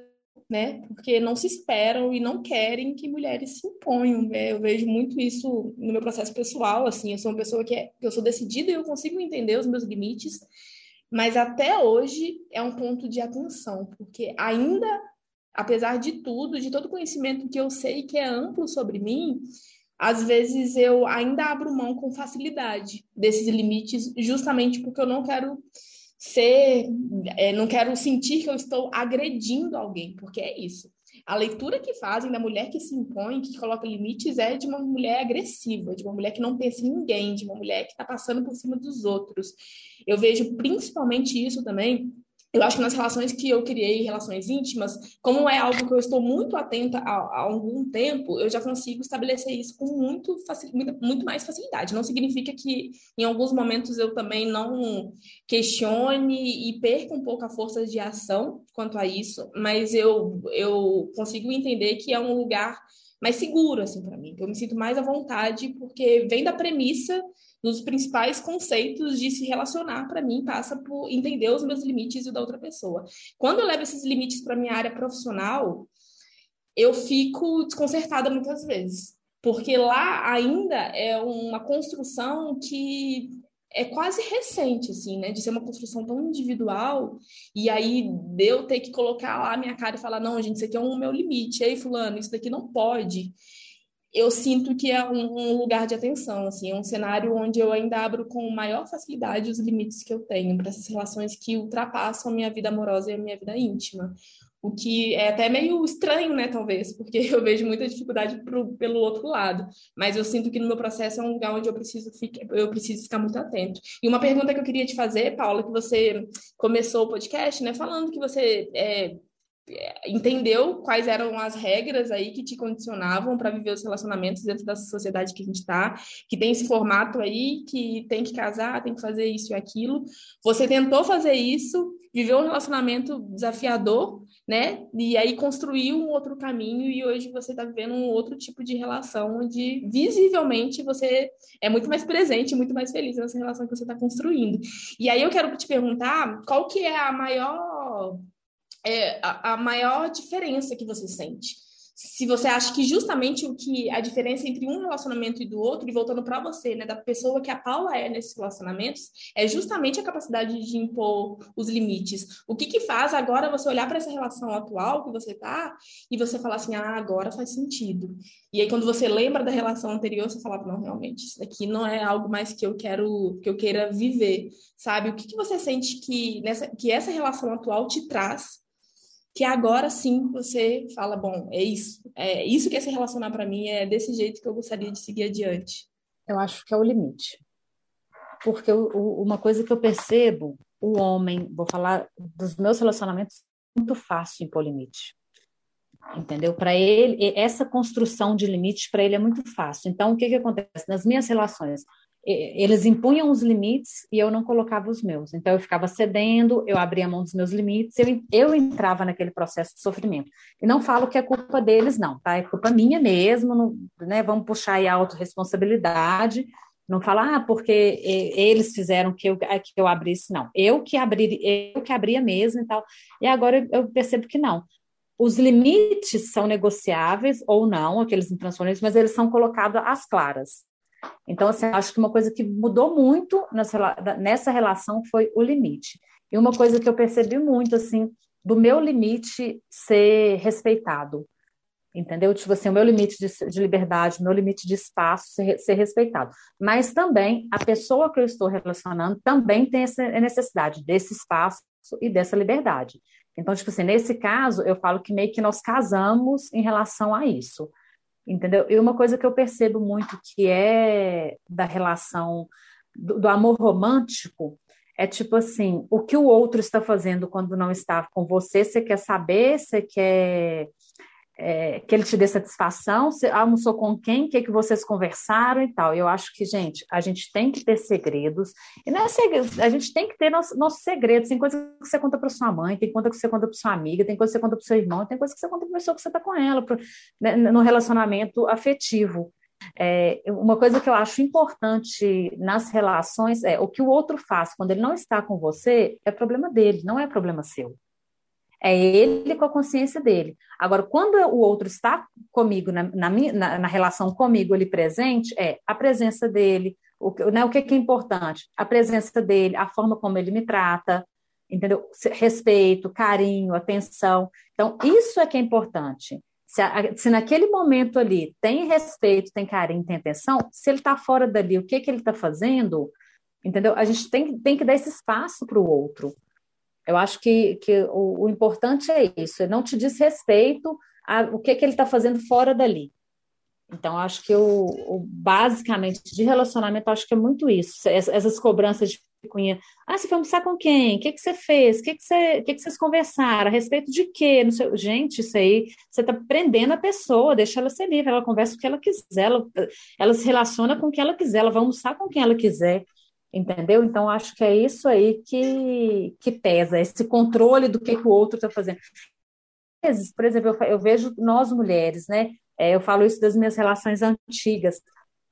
né, porque não se esperam e não querem que mulheres se imponham. Né? Eu vejo muito isso no meu processo pessoal, assim, eu sou uma pessoa que, é, que eu sou decidida e eu consigo entender os meus limites, mas até hoje é um ponto de atenção, porque ainda apesar de tudo, de todo conhecimento que eu sei que é amplo sobre mim, às vezes eu ainda abro mão com facilidade desses limites, justamente porque eu não quero ser, é, não quero sentir que eu estou agredindo alguém, porque é isso. A leitura que fazem da mulher que se impõe, que coloca limites, é de uma mulher agressiva, de uma mulher que não pensa em ninguém, de uma mulher que está passando por cima dos outros. Eu vejo principalmente isso também eu acho que nas relações que eu criei, relações íntimas, como é algo que eu estou muito atenta há, algum tempo, eu já consigo estabelecer isso com muito, facil, muito, mais facilidade. Não significa que em alguns momentos eu também não questione e perca um pouco a força de ação quanto a isso, mas eu, eu consigo entender que é um lugar mais seguro assim para mim, que eu me sinto mais à vontade porque vem da premissa dos principais conceitos de se relacionar, para mim, passa por entender os meus limites e o da outra pessoa. Quando eu levo esses limites para minha área profissional, eu fico desconcertada muitas vezes, porque lá ainda é uma construção que é quase recente, assim, né? De ser uma construção tão individual, e aí eu ter que colocar lá a minha cara e falar, não, gente, isso aqui é o um meu limite, ei, fulano, isso daqui não pode eu sinto que é um, lugar de atenção, assim, é um cenário onde eu ainda abro com maior facilidade os limites que eu tenho para essas relações que ultrapassam a minha vida amorosa e a minha vida íntima. O que é até meio estranho, né, talvez, porque eu vejo muita dificuldade pro, pelo outro lado. Mas eu sinto que no meu processo é um lugar onde eu preciso, ficar, eu preciso ficar muito atento. E uma pergunta que eu queria te fazer, Paula, que você começou o podcast, né, falando que você é, entendeu quais eram as regras aí que te condicionavam para viver os relacionamentos dentro da sociedade que a gente está, que tem esse formato aí, que tem que casar, tem que fazer isso e aquilo. Você tentou fazer isso, viveu um relacionamento desafiador, né? E aí construiu um outro caminho e hoje você está vivendo um outro tipo de relação onde visivelmente você é muito mais presente, muito mais feliz nessa relação que você está construindo. E aí eu quero te perguntar qual que é a maior é, a, a maior diferença que você sente? se você acha que justamente o que a diferença entre um relacionamento e do outro, e voltando para você, né, da pessoa que a Paula é nesses relacionamentos, é justamente a capacidade de impor os limites. O que que faz agora você olhar para essa relação atual que você tá e você falar assim, ah, agora faz sentido. E aí quando você lembra da relação anterior, você fala, não, realmente, isso daqui não é algo mais que eu quero, que eu queira viver, sabe? O que que você sente que nessa que essa relação atual te traz que agora sim você fala, bom, é isso, é isso que é se relacionar para mim, é desse jeito que eu gostaria de seguir adiante. Eu acho que é o limite. Porque uma coisa que eu percebo, o homem, vou falar dos meus relacionamentos, muito fácil impor limite. Entendeu? Para ele, essa construção de limites para ele é muito fácil. Então, o que, que acontece? Nas minhas relações, eles impunham os limites e eu não colocava os meus. Então eu ficava cedendo, eu abria mão dos meus limites, eu, eu entrava naquele processo de sofrimento. E não falo que é culpa deles, não, tá? É culpa minha mesmo, não, né? Vamos puxar aí a autorresponsabilidade. Não falar, ah, porque eles fizeram que eu, que eu abrisse, não. Eu que abri, eu que abria mesmo e tal. E agora eu percebo que não. Os limites são negociáveis ou não, aqueles intransponíveis, mas eles são colocados às claras. Então, assim, acho que uma coisa que mudou muito nessa relação foi o limite. E uma coisa que eu percebi muito, assim, do meu limite ser respeitado. Entendeu? Tipo assim, o meu limite de, de liberdade, o meu limite de espaço ser, ser, respeitado. Mas também, a pessoa que eu estou relacionando também tem essa necessidade desse espaço e dessa liberdade. Então, tipo assim, nesse caso, eu falo que meio que nós casamos em relação a isso entendeu? E uma coisa que eu percebo muito que é da relação do, do, amor romântico é tipo assim, o que o outro está fazendo quando não está com você, você quer saber, você quer é, que ele te dê satisfação, você almoçou com quem, o que, que vocês conversaram e tal. Eu acho que, gente, a gente tem que ter segredos, e não é segredo, a gente tem que ter nossos nosso segredos. Tem coisa que você conta para sua mãe, tem coisa que você conta para sua amiga, tem coisa que você conta para seu irmão, tem coisa que você conta para a pessoa que você está com ela, pro, né, no relacionamento afetivo. É, uma coisa que eu acho importante nas relações é o que o outro faz quando ele não está com você é problema dele, não é problema seu. É ele com a consciência dele. Agora, quando o outro está comigo, na, na, na relação comigo, ele presente, é a presença dele, o, né, o que, que é importante? A presença dele, a forma como ele me trata, entendeu? Respeito, carinho, atenção. Então, isso é que é importante. Se, a, se naquele momento ali tem respeito, tem carinho, tem atenção, se ele está fora dali, o que, que ele está fazendo, entendeu? A gente tem, tem que dar esse espaço para o outro. Eu acho que, que o, o importante é isso, é não te diz respeito a o que, que ele está fazendo fora dali. Então, acho que o, o, basicamente de relacionamento, acho que é muito isso. Essas cobranças de cunha. Ah, você foi almoçar com quem? O que, que você fez? O que, que, você, o que, que vocês conversaram? A respeito de quê? Não sei. Gente, isso aí, você está prendendo a pessoa, deixa ela ser livre, ela conversa o que ela quiser, ela, ela se relaciona com o que ela quiser, ela vai almoçar com quem ela quiser. Entendeu? Então, acho que é isso aí que, que pesa, esse controle do que, que o outro está fazendo. Por exemplo, eu, eu, vejo nós mulheres, né? É, eu falo isso das minhas relações antigas,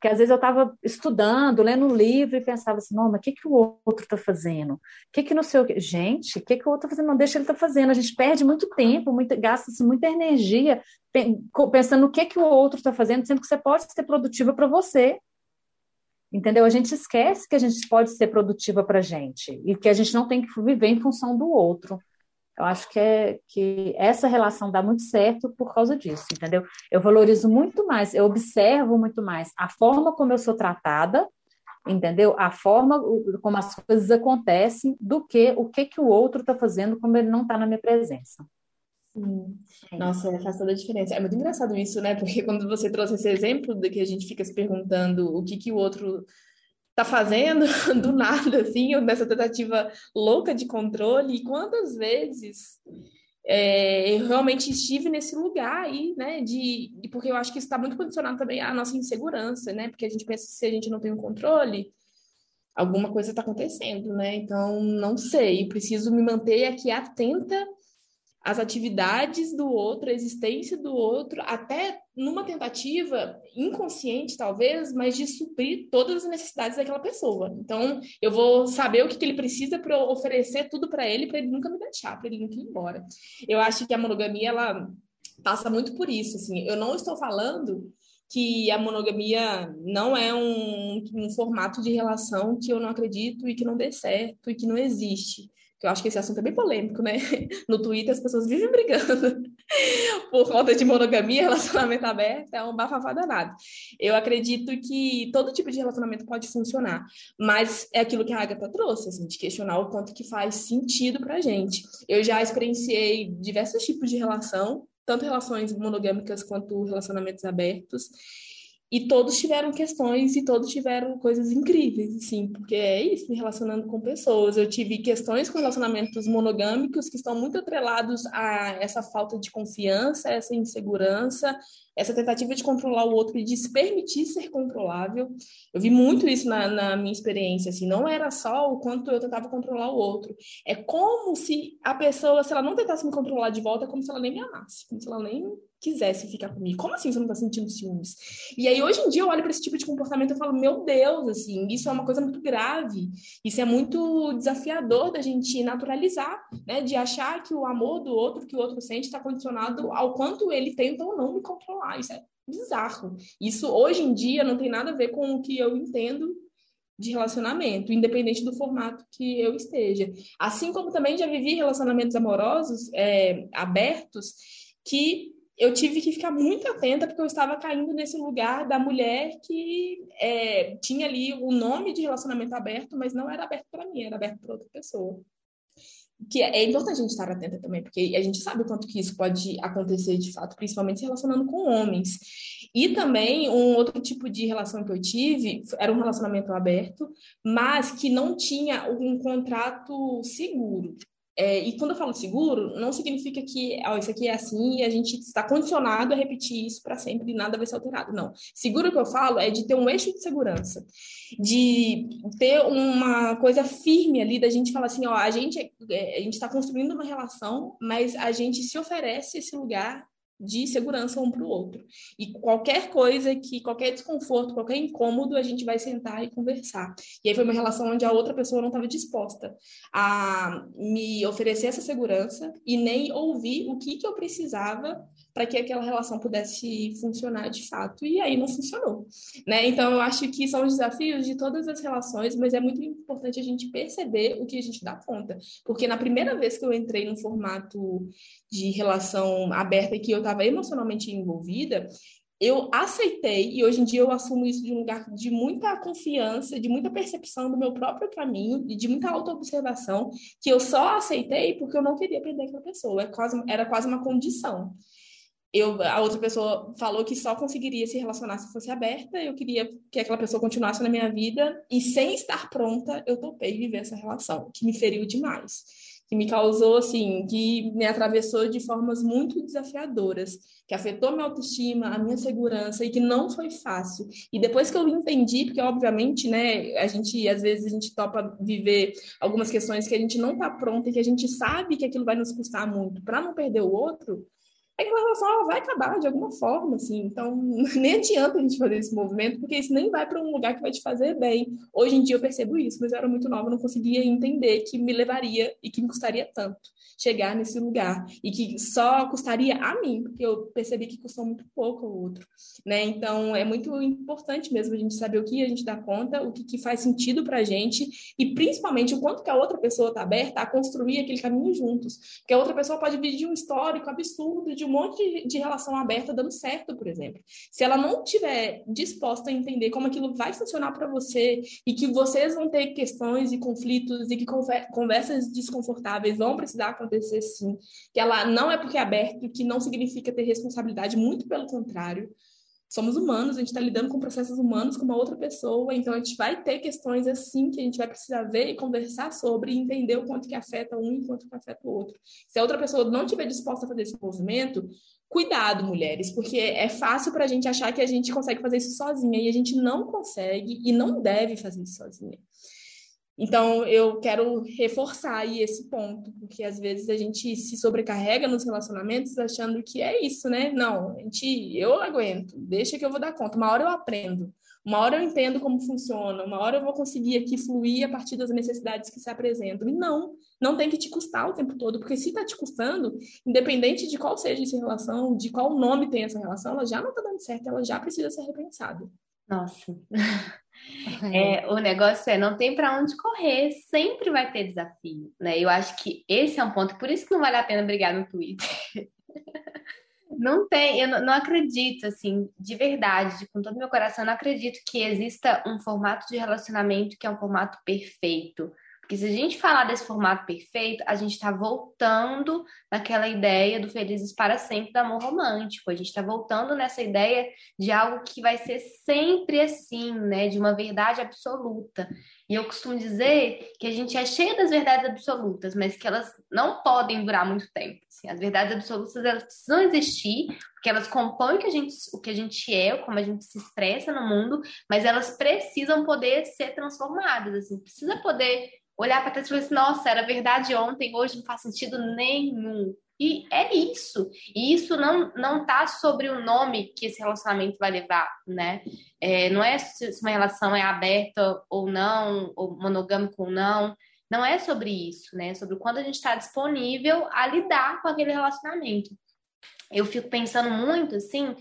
que às vezes eu estava estudando, lendo um livro e pensava assim, não, mas o que, que o outro está fazendo? O que que não sei o que? Gente, o que, que o outro está fazendo? Não deixa ele estar tá fazendo. A gente perde muito tempo, gasta-se muita energia pensando no que, que o outro está fazendo, sendo que você pode ser produtiva para você. Entendeu? A gente esquece que a gente pode ser produtiva para a gente e que a gente não tem que viver em função do outro. Eu acho que, é, que essa relação dá muito certo por causa disso, entendeu? Eu valorizo muito mais, eu observo muito mais a forma como eu sou tratada, entendeu? A forma como as coisas acontecem do que o que, que o outro está fazendo quando ele não está na minha presença. Sim. É. Nossa, faz toda a diferença. É muito engraçado isso, né? Porque quando você trouxe esse exemplo de que a gente fica se perguntando o que, que o outro tá fazendo do nada, assim, nessa tentativa louca de controle, e quantas vezes é, eu realmente estive nesse lugar aí, né? De, de porque eu acho que isso está muito condicionado também à nossa insegurança, né? Porque a gente pensa que se a gente não tem um controle, alguma coisa está acontecendo, né? Então, não sei, preciso me manter aqui atenta as atividades do outro, a existência do outro, até numa tentativa inconsciente, talvez, mas de suprir todas as necessidades daquela pessoa. Então, eu vou saber o que, que ele precisa para oferecer tudo para ele, para ele nunca me deixar, para ele nunca ir embora. Eu acho que a monogamia, ela passa muito por isso, assim. Eu não estou falando que a monogamia não é um, um formato de relação que eu não acredito e que não dê certo e que não existe eu acho que esse assunto é bem polêmico, né? No Twitter as pessoas vivem brigando por conta de monogamia, relacionamento aberto, é um bafafá danado. Eu acredito que todo tipo de relacionamento pode funcionar, mas é aquilo que a Agatha trouxe, assim, de questionar o quanto que faz sentido pra gente. Eu já experienciei diversos tipos de relação, tanto relações monogâmicas quanto relacionamentos abertos, e todos tiveram questões e todos tiveram coisas incríveis, assim, porque é isso, me relacionando com pessoas. Eu tive questões com relacionamentos monogâmicos que estão muito atrelados a essa falta de confiança, essa insegurança, essa tentativa de controlar o outro e de se permitir ser controlável. Eu vi muito isso na, na, minha experiência, assim, não era só o quanto eu tentava controlar o outro, é como se a pessoa, se ela não tentasse me controlar de volta, é como se ela nem me amasse, como se ela nem quisesse ficar comigo. Como assim você não tá sentindo ciúmes? E aí, hoje em dia, eu olho para esse tipo de comportamento e falo, meu Deus, assim, isso é uma coisa muito grave, isso é muito desafiador da gente naturalizar, né, de achar que o amor do outro, que o outro sente, está condicionado ao quanto ele tenta ou não me controlar Isso é bizarro. Isso hoje em dia não tem nada a ver com o que eu entendo de relacionamento, independente do formato que eu esteja. Assim como também já vivi relacionamentos amorosos é, abertos que eu tive que ficar muito atenta porque eu estava caindo nesse lugar da mulher que é, tinha ali o nome de relacionamento aberto, mas não era aberto para mim, era aberto para outra pessoa que é, importante a gente estar atenta também, porque a gente sabe o quanto que isso pode acontecer de fato, principalmente se relacionando com homens. E também um outro tipo de relação que eu tive era um relacionamento aberto, mas que não tinha um contrato seguro. É, e quando eu falo seguro, não significa que ó, isso aqui é assim e a gente está condicionado a repetir isso para sempre e nada vai ser alterado. Não. Seguro que eu falo é de ter um eixo de segurança, de ter uma coisa firme ali, da gente falar assim, ó, a gente é, a gente está construindo uma relação, mas a gente se oferece esse lugar de segurança um para o outro. E qualquer coisa que, qualquer desconforto, qualquer incômodo, a gente vai sentar e conversar. E aí foi uma relação onde a outra pessoa não estava disposta a me oferecer essa segurança e nem ouvir o que, que eu precisava para que aquela relação pudesse funcionar de fato. E aí não funcionou, né? Então eu acho que são os desafios de todas as relações, mas é muito importante a gente perceber o que a gente dá conta, porque na primeira vez que eu entrei num formato de relação aberta e que eu estava emocionalmente envolvida, eu aceitei e hoje em dia eu assumo isso de um lugar de muita confiança, de muita percepção do meu próprio caminho e de muita autoobservação, que eu só aceitei porque eu não queria perder aquela pessoa, era é quase, era quase uma condição eu, a outra pessoa falou que só conseguiria se relacionar se fosse aberta, eu queria que aquela pessoa continuasse na minha vida, e sem estar pronta, eu topei viver essa relação, que me feriu demais, que me causou, assim, que me atravessou de formas muito desafiadoras, que afetou minha autoestima, a minha segurança, e que não foi fácil. E depois que eu entendi, porque obviamente, né, a gente, às vezes, a gente topa viver algumas questões que a gente não está pronta e que a gente sabe que aquilo vai nos custar muito, para não perder o outro, aquela relação ela vai acabar de alguma forma, assim. Então, nem adianta a gente fazer esse movimento, porque isso nem vai para um lugar que vai te fazer bem. Hoje em dia eu percebo isso, mas eu era muito nova, não conseguia entender que me levaria e que me custaria tanto chegar nesse lugar e que só custaria a mim, porque eu percebi que custou muito pouco ao outro, né? Então, é muito importante mesmo a gente saber o que a gente dá conta, o que, que faz sentido para a gente e principalmente o quanto que a outra pessoa está aberta a construir aquele caminho juntos, porque a outra pessoa pode vir de um histórico absurdo de um monte de relação aberta dando certo, por exemplo. Se ela não tiver disposta a entender como aquilo vai funcionar para você e que vocês vão ter questões e conflitos e que conversas desconfortáveis vão precisar acontecer sim, que ela não é porque é aberto que não significa ter responsabilidade, muito pelo contrário somos humanos, a gente está lidando com processos humanos com uma outra pessoa, então a gente vai ter questões assim que a gente vai precisar ver e conversar sobre e entender o quanto que afeta um e quanto que afeta o outro. Se a outra pessoa não estiver disposta a fazer esse movimento, cuidado, mulheres, porque é fácil para a gente achar que a gente consegue fazer isso sozinha e a gente não consegue e não deve fazer isso sozinha. Então, eu quero reforçar aí esse ponto, porque às vezes a gente se sobrecarrega nos relacionamentos achando que é isso, né? Não, a gente, eu aguento, deixa que eu vou dar conta. Uma hora eu aprendo, Uma hora eu entendo como funciona, uma hora eu vou conseguir aqui fluir a partir das necessidades que se apresentam. E não, não tem que te custar o tempo todo, porque se está te custando, independente de qual seja essa relação, de qual nome tem essa relação, ela já não está dando certo, ela já precisa ser repensada. Nossa. É, o negócio é, não tem para onde correr, sempre vai ter desafio, né? Eu acho que esse é um ponto, por isso que não vale a pena brigar no Twitter. Não tem, eu não acredito, assim, de verdade, com todo meu coração, eu não acredito que exista um formato de relacionamento que é um formato perfeito. Porque se a gente falar desse formato perfeito, a gente está voltando naquela ideia do felizes para sempre do amor romântico. A gente está voltando nessa ideia de algo que vai ser sempre assim, né? De uma verdade absoluta. E eu costumo dizer que a gente é cheia das verdades absolutas, mas que elas não podem durar muito tempo. Assim. As verdades absolutas elas precisam existir, porque elas compõem o que, a gente, o que a gente é, como a gente se expressa no mundo, mas elas precisam poder ser transformadas. Assim. Precisa poder olhar para trás e falar assim, nossa, era verdade ontem, hoje não faz sentido nenhum. E é isso. E isso não não tá sobre o nome que esse relacionamento vai levar, né? É, não é se uma relação é aberta ou não, ou monogâmica ou não. Não é sobre isso, né? É sobre quando a gente está disponível a lidar com aquele relacionamento. Eu fico pensando muito, assim,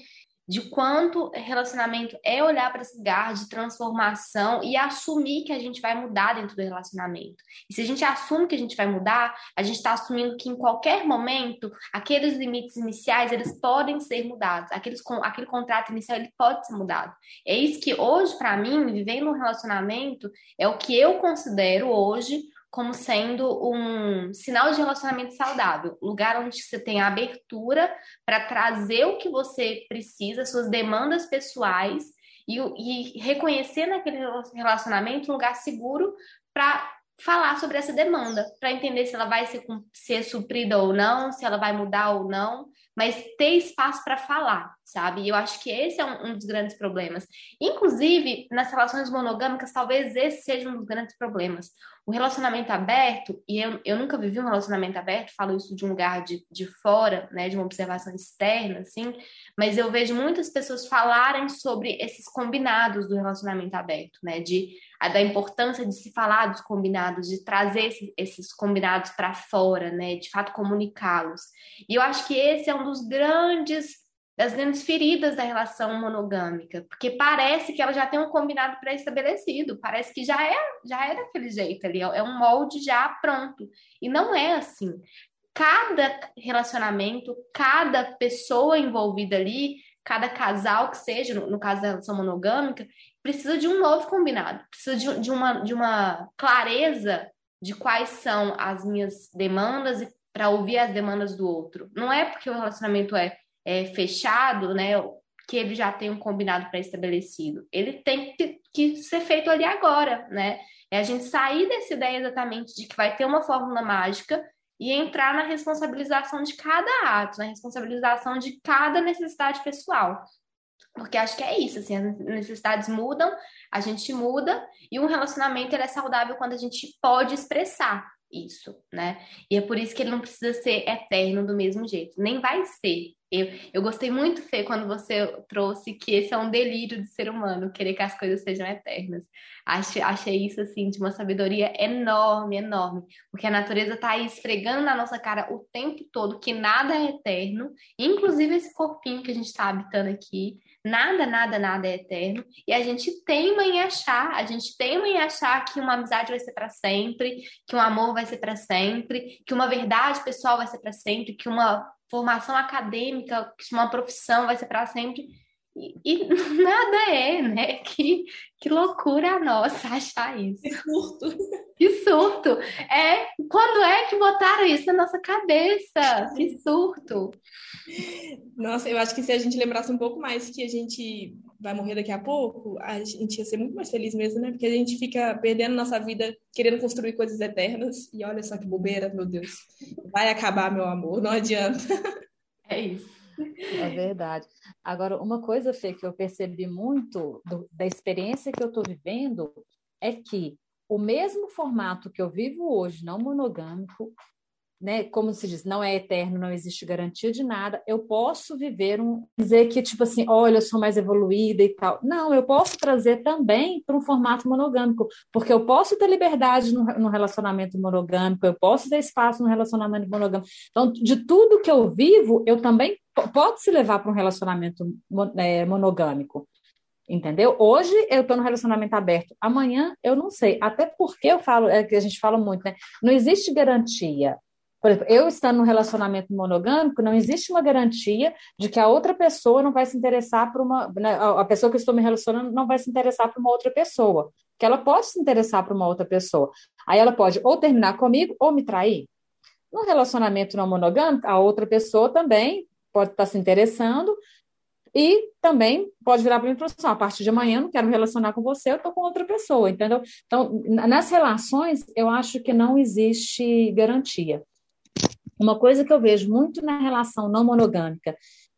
de quanto relacionamento é olhar para esse lugar de transformação e assumir que a gente vai mudar dentro do relacionamento. E se a gente assume que a gente vai mudar, a gente está assumindo que em qualquer momento aqueles limites iniciais eles podem ser mudados, aqueles, aquele contrato inicial ele pode ser mudado. É isso que hoje para mim vivendo um relacionamento é o que eu considero hoje como sendo um sinal de relacionamento saudável, lugar onde você tem a abertura para trazer o que você precisa, suas demandas pessoais e, e reconhecer naquele relacionamento um lugar seguro para falar sobre essa demanda, para entender se ela vai ser, ser suprida ou não, se ela vai mudar ou não, mas ter espaço para falar, sabe? E eu acho que esse é um, um, dos grandes problemas. Inclusive, nas relações monogâmicas, talvez esse seja um dos grandes problemas. O relacionamento aberto, e eu, eu nunca vivi um relacionamento aberto, falo isso de um lugar de, de fora, né, de uma observação externa, assim, mas eu vejo muitas pessoas falarem sobre esses combinados do relacionamento aberto, né, de, a, da importância de se falar dos combinados, de trazer esse, esses combinados para fora, né, de fato comunicá-los. E eu acho que esse é um dos grandes das grandes feridas da relação monogâmica, porque parece que ela já tem um combinado pré-estabelecido, parece que já é, já é daquele jeito ali, é um molde já pronto. E não é assim. Cada relacionamento, cada pessoa envolvida ali, cada casal que seja, no, no caso da relação monogâmica, precisa de um novo combinado, precisa de, de, uma, de uma clareza de quais são as minhas demandas para ouvir as demandas do outro. Não é porque o relacionamento é é, fechado, né, que ele já tem um combinado pré-estabelecido. Ele tem que, que, ser feito ali agora, né? É a gente sair dessa ideia exatamente de que vai ter uma fórmula mágica e entrar na responsabilização de cada ato, na responsabilização de cada necessidade pessoal. Porque acho que é isso, assim, as necessidades mudam, a gente muda, e um relacionamento é saudável quando a gente pode expressar isso, né? E é por isso que ele não precisa ser eterno do mesmo jeito, nem vai ser. Eu, eu gostei muito, Fê, quando você trouxe que esse é um delírio do ser humano, querer que as coisas sejam eternas. Achei, achei isso, assim, de uma sabedoria enorme, enorme. Porque a natureza está aí esfregando na nossa cara o tempo todo que nada é eterno, inclusive esse corpinho que a gente está habitando aqui. Nada, nada, nada é eterno. E a gente teima em achar, a gente teima em achar que uma amizade vai ser para sempre, que um amor vai ser para sempre, que uma verdade pessoal vai ser para sempre, que uma formação acadêmica, uma profissão vai ser para sempre. E, e, nada é, né? Que, que loucura nossa achar isso. Que surto. Que surto. É, quando é que botaram isso na nossa cabeça? Que surto. Nossa, eu acho que se a gente lembrasse um pouco mais que a gente vai morrer daqui a pouco, a gente ia ser muito mais feliz mesmo, né? Porque a gente fica perdendo nossa vida querendo construir coisas eternas. E olha só que bobeira, meu Deus. Vai acabar, meu amor, não adianta. É isso. É verdade. Agora, uma coisa, Fê, que eu percebi muito do, da experiência que eu estou vivendo é que o mesmo formato que eu vivo hoje, não monogâmico, né, como se diz, não é eterno, não existe garantia de nada, eu posso viver um, dizer que, tipo assim, olha, eu sou mais evoluída e tal. Não, eu posso trazer também para um formato monogâmico, porque eu posso ter liberdade no, no, relacionamento monogâmico, eu posso ter espaço no relacionamento monogâmico. Então, de tudo que eu vivo, eu também pode se levar para um relacionamento é, monogâmico. Entendeu? Hoje eu estou no relacionamento aberto, amanhã eu não sei. Até porque eu falo, é que a gente fala muito, né? Não existe garantia. Por exemplo, eu estando num relacionamento monogâmico, não existe uma garantia de que a outra pessoa não vai se interessar por uma. Né, a pessoa que eu estou me relacionando não vai se interessar por uma outra pessoa. Que ela pode se interessar por uma outra pessoa. Aí ela pode ou terminar comigo ou me trair. No relacionamento não monogâmico, a outra pessoa também pode estar se interessando, e também pode virar para mim e falar assim, a partir de amanhã eu não quero relacionar com você, eu estou com outra pessoa, entendeu? Então, nas relações, eu acho que não existe garantia. Uma coisa que eu vejo muito na relação não monogâmica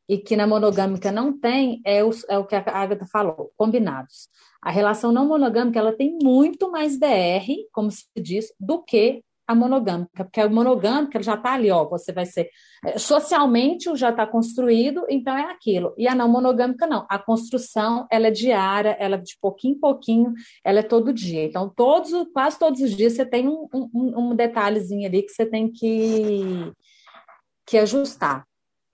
e que na monogâmica não tem é o, é o que a Agatha falou, combinados. A relação não monogâmica ela tem muito mais DR, como se diz, do que a monogâmica, porque a monogâmica já está ali, ó, você vai ser é, socialmente já está construído, então é aquilo. E a não monogâmica não, a construção ela é diária, ela é de pouquinho em pouquinho, ela é todo dia. Então todos, quase todos os dias você tem um, um, um detalhezinho ali que você tem que que ajustar,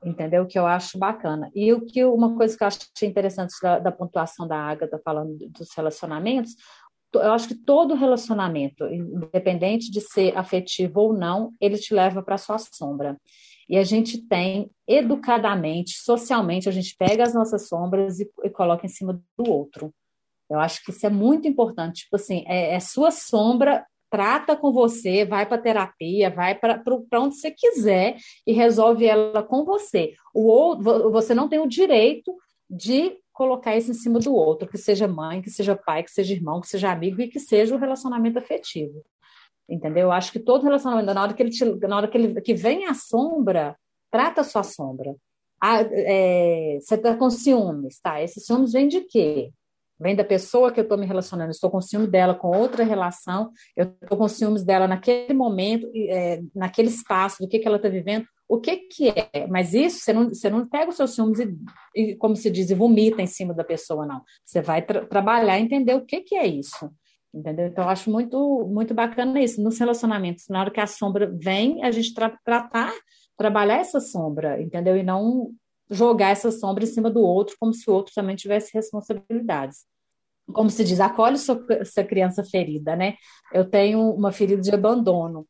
entendeu? Que eu acho bacana. E o que uma coisa que eu achei interessante da, da pontuação da Agatha falando dos relacionamentos, eu acho que todo relacionamento, independente de ser afetivo ou não, ele te leva para sua sombra. E a gente tem, educadamente, socialmente, a gente pega as nossas sombras e, e coloca em cima do outro. Eu acho que isso é muito importante. Tipo assim, é, é sua sombra, trata com você, vai para terapia, vai para onde você quiser e resolve ela com você. O outro, você não tem o direito de colocar isso em cima do outro, que seja mãe, que seja pai, que seja irmão, que seja amigo e que seja o um relacionamento afetivo. Entendeu? Eu acho que todo relacionamento, na hora que ele, te, na hora que, ele, que vem a sombra, trata a sua sombra. Ah, é, você está com ciúmes, tá? Esses ciúmes vem de quê? Vem da pessoa que eu estou me relacionando, estou com ciúme dela com outra relação, eu estou com ciúmes dela naquele momento, é, naquele espaço, do que, que ela está vivendo, o que que é? Mas isso, você não, você não pega os seus ciúmes e, e como se diz, e vomita em cima da pessoa, não. Você vai tra trabalhar e entender o que que é isso. Entendeu? Então, eu acho muito, muito bacana isso. Nos relacionamentos, na hora que a sombra vem, a gente tra tratar, trabalhar essa sombra, entendeu? E não jogar essa sombra em cima do outro, como se o outro também tivesse responsabilidades. Como se diz, acolhe sua, sua criança ferida, né? Eu tenho uma ferida de abandono.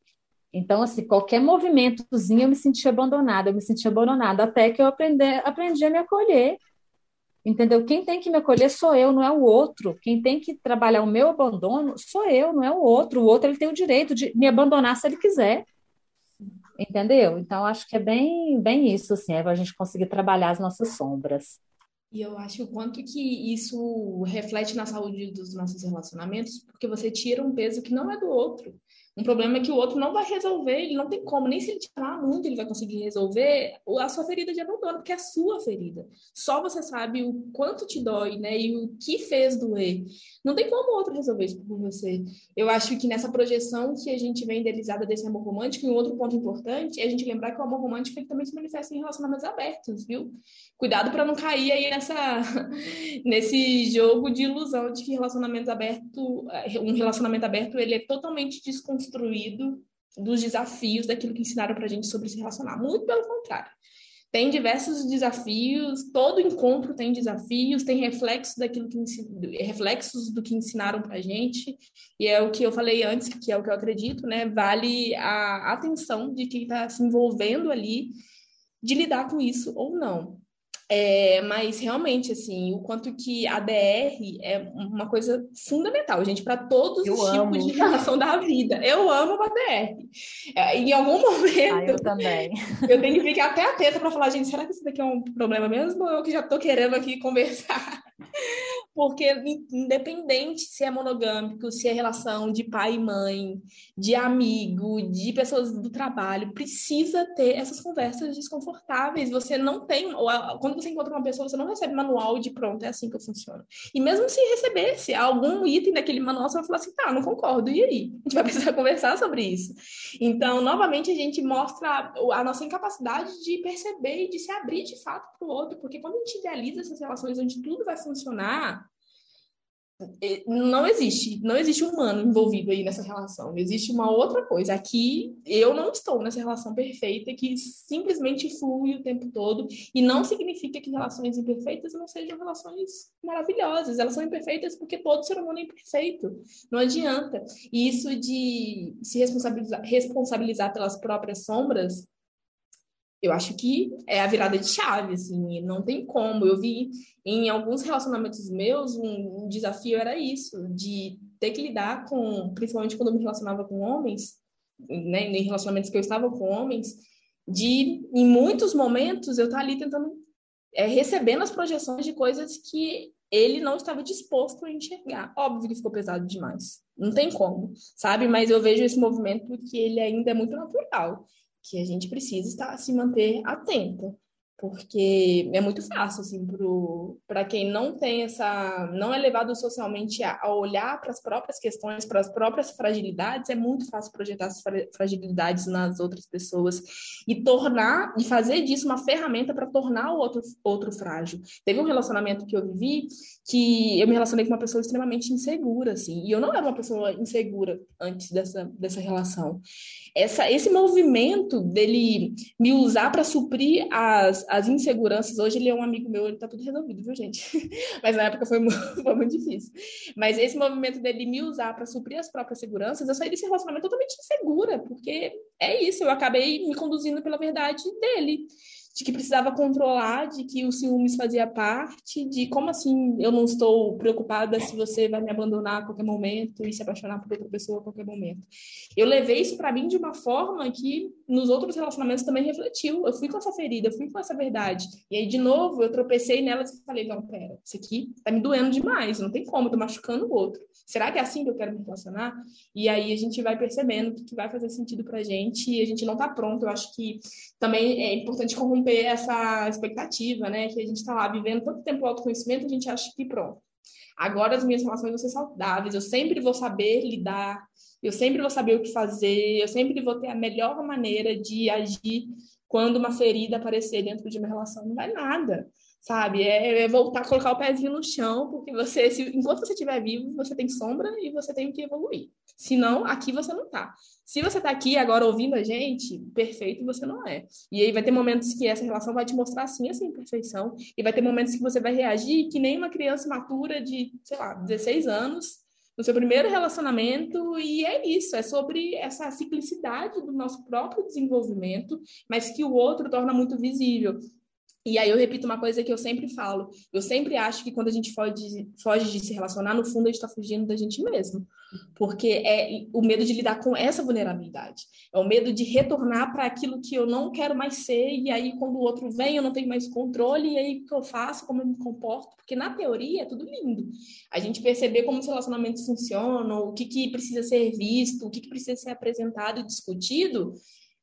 Então, assim, qualquer movimentozinho eu me sentia abandonada, eu me sentia abandonada, até que eu aprendi, aprendi a me acolher. Entendeu? Quem tem que me acolher sou eu, não é o outro. Quem tem que trabalhar o meu abandono sou eu, não é o outro. O outro ele tem o direito de me abandonar se ele quiser. Entendeu? Então, acho que é bem, bem isso, assim, é para a gente conseguir trabalhar as nossas sombras. E eu acho o quanto que isso reflete na saúde dos nossos relacionamentos, porque você tira um peso que não é do outro. Um problema é que o outro não vai resolver, ele não tem como, nem se ele falar muito, ele vai conseguir resolver a sua ferida de abandono, porque é a sua ferida. Só você sabe o quanto te dói, né? E o que fez doer. Não tem como outro resolver isso por você. Eu acho que nessa projeção que a gente vem idealizada desse amor romântico, e um outro ponto importante é a gente lembrar que o amor romântico ele também se manifesta em relacionamentos abertos, viu? Cuidado para não cair aí nessa, nesse jogo de ilusão de que relacionamento aberto, um relacionamento aberto, ele é totalmente desconfiado construído dos desafios daquilo que ensinaram para a gente sobre se relacionar. Muito pelo contrário. Tem diversos desafios, todo encontro tem desafios, tem reflexos daquilo que reflexos do que ensinaram para a gente, e é o que eu falei antes, que é o que eu acredito, né? Vale a atenção de quem está se envolvendo ali de lidar com isso ou não. É, mas realmente, assim, o quanto que a DR é uma coisa fundamental, gente, para todos eu os amo. tipos de relação da vida. Eu amo a DR. É, em algum momento. Ah, eu também. Eu tenho que ficar até atenta para falar, gente, será que isso daqui é um problema mesmo? Ou eu que já estou querendo aqui conversar? Porque, independente se é monogâmico, se é relação de pai e mãe, de amigo, de pessoas do trabalho, precisa ter essas conversas desconfortáveis. Você não tem. Quando você encontra uma pessoa, você não recebe manual de pronto, é assim que eu funciono. E mesmo se recebesse algum item daquele manual, você vai falar assim, tá, não concordo, e aí? A gente vai precisar conversar sobre isso. Então, novamente, a gente mostra a nossa incapacidade de perceber e de se abrir de fato para o outro, porque quando a gente idealiza essas relações onde tudo vai funcionar, não existe, não existe humano envolvido aí nessa relação. Existe uma outra coisa. Aqui eu não estou nessa relação perfeita que simplesmente flui o tempo todo e não significa que relações imperfeitas não sejam relações maravilhosas. Elas são imperfeitas porque todo ser humano é imperfeito. Não adianta. E isso de se responsabilizar, responsabilizar pelas próprias sombras eu acho que é a virada de chave, assim, não tem como. Eu vi em alguns relacionamentos meus, um, um, desafio era isso, de ter que lidar com, principalmente quando eu me relacionava com homens, né, em relacionamentos que eu estava com homens, de, em muitos momentos, eu estar ali tentando, é, recebendo as projeções de coisas que ele não estava disposto a enxergar. Óbvio que ficou pesado demais. Não tem como, sabe? Mas eu vejo esse movimento que ele ainda é muito natural que a gente precisa estar se manter atenta porque é muito fácil assim para quem não tem essa não é levado socialmente a, a olhar para as próprias questões para as próprias fragilidades é muito fácil projetar as fragilidades nas outras pessoas e tornar e fazer disso uma ferramenta para tornar o outro outro frágil. Teve um relacionamento que eu vivi que eu me relacionei com uma pessoa extremamente insegura assim e eu não era uma pessoa insegura antes dessa dessa relação. Essa esse movimento dele me usar para suprir as as inseguranças, hoje ele é um amigo meu, ele tá tudo resolvido, viu, gente? Mas na época foi muito, foi muito difícil. Mas esse movimento dele me usar para suprir as próprias seguranças, eu saí desse relacionamento totalmente insegura, porque é isso, eu acabei me conduzindo pela verdade dele de que precisava controlar, de que o ciúmes fazia parte, de como assim eu não estou preocupada se você vai me abandonar a qualquer momento e se apaixonar por outra pessoa a qualquer momento. Eu levei isso para mim de uma forma que nos outros relacionamentos também refletiu. Eu fui com essa ferida, eu fui com essa verdade. E aí, de novo, eu tropecei nelas e falei: não, pera, isso aqui tá me doendo demais, não tem como, tô machucando o outro. Será que é assim que eu quero me relacionar? E aí a gente vai percebendo que vai fazer sentido pra gente e a gente não tá pronto. Eu acho que também é importante corromper romper essa expectativa, né? Que a gente está lá vivendo tanto tempo o autoconhecimento, a gente acha que pronto. Agora as minhas relações vão ser saudáveis, eu sempre vou saber lidar, eu sempre vou saber o que fazer, eu sempre vou ter a melhor maneira de agir quando uma ferida aparecer dentro de uma relação. Não vai nada, sabe? É, é voltar a colocar o pezinho no chão, porque você, se, enquanto você estiver vivo, você tem sombra e você tem que evoluir. Senão, aqui você não tá. Se você está aqui agora ouvindo a gente, perfeito você não é. E aí vai ter momentos que essa relação vai te mostrar sim essa imperfeição, e vai ter momentos que você vai reagir que nem uma criança matura de, sei lá, 16 anos, no seu primeiro relacionamento, e é isso, é sobre essa ciclicidade do nosso próprio desenvolvimento, mas que o outro torna muito visível. E aí eu repito uma coisa que eu sempre falo. Eu sempre acho que quando a gente foge, foge de se relacionar, no fundo a gente está fugindo da gente mesmo. Porque é o medo de lidar com essa vulnerabilidade. É o medo de retornar para aquilo que eu não quero mais ser. E aí, quando o outro vem, eu não tenho mais controle. E aí, o que eu faço? Como eu me comporto? Porque na teoria é tudo lindo. A gente perceber como os relacionamentos funcionam, o que, que precisa ser visto, o que, que precisa ser apresentado e discutido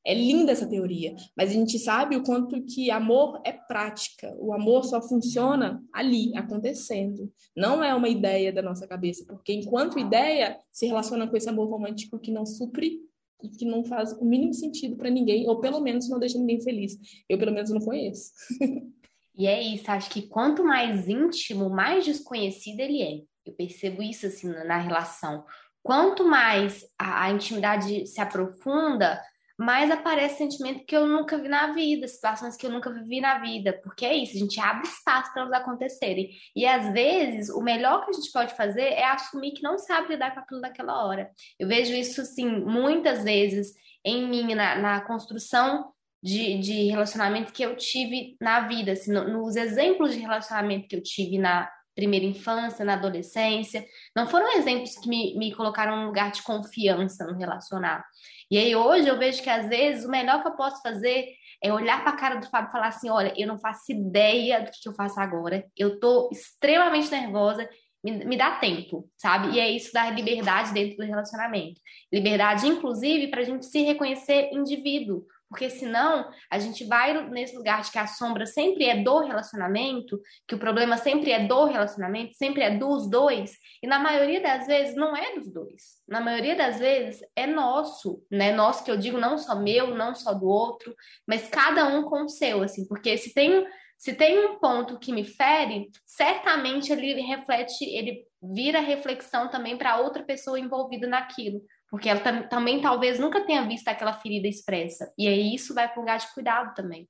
é linda essa teoria, mas a gente sabe o quanto que amor é prática. O amor só funciona ali, acontecendo. Não é uma ideia da nossa cabeça, porque enquanto ideia se relaciona com esse amor romântico que não supre e que não faz o mínimo sentido para ninguém, ou pelo menos não deixa ninguém feliz. Eu, pelo menos, não conheço. e é isso, acho que quanto mais íntimo, mais desconhecido ele é. Eu percebo isso assim na relação. Quanto mais a, a intimidade se aprofunda, mais aparece sentimento que eu nunca vi na vida, situações que eu nunca vivi na vida, porque é isso, a gente abre espaço para elas acontecerem. E às vezes, o melhor que a gente pode fazer é assumir que não sabe lidar com aquilo daquela hora. Eu vejo isso, assim, muitas vezes em mim, na, na construção de, de, relacionamento que eu tive na vida, assim, no, nos exemplos de relacionamento que eu tive na primeira infância, na adolescência. Não foram exemplos que me, me colocaram num lugar de confiança no relacionar. E aí hoje eu vejo que às vezes o melhor que eu posso fazer é olhar para a cara do Fábio e falar assim: olha, eu não faço ideia do que eu faço agora, eu tô extremamente nervosa, me dá tempo, sabe? E é isso da liberdade dentro do relacionamento. Liberdade, inclusive, para a gente se reconhecer indivíduo. Porque senão a gente vai nesse lugar de que a sombra sempre é do relacionamento, que o problema sempre é do relacionamento, sempre é dos dois, e na maioria das vezes não é dos dois. Na maioria das vezes é nosso, né? Nosso que eu digo não só meu, não só do outro, mas cada um com o seu, assim, porque se tem se tem um ponto que me fere, certamente ele reflete, ele vira reflexão também para outra pessoa envolvida naquilo, porque ela tam também talvez nunca tenha visto aquela ferida expressa. E aí isso vai para um lugar de cuidado também.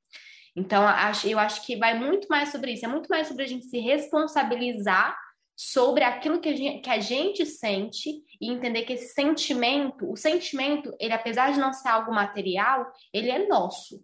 Então, eu acho que vai muito mais sobre isso, é muito mais sobre a gente se responsabilizar sobre aquilo que a, gente, que a gente sente e entender que esse sentimento, o sentimento, ele apesar de não ser algo material, ele é nosso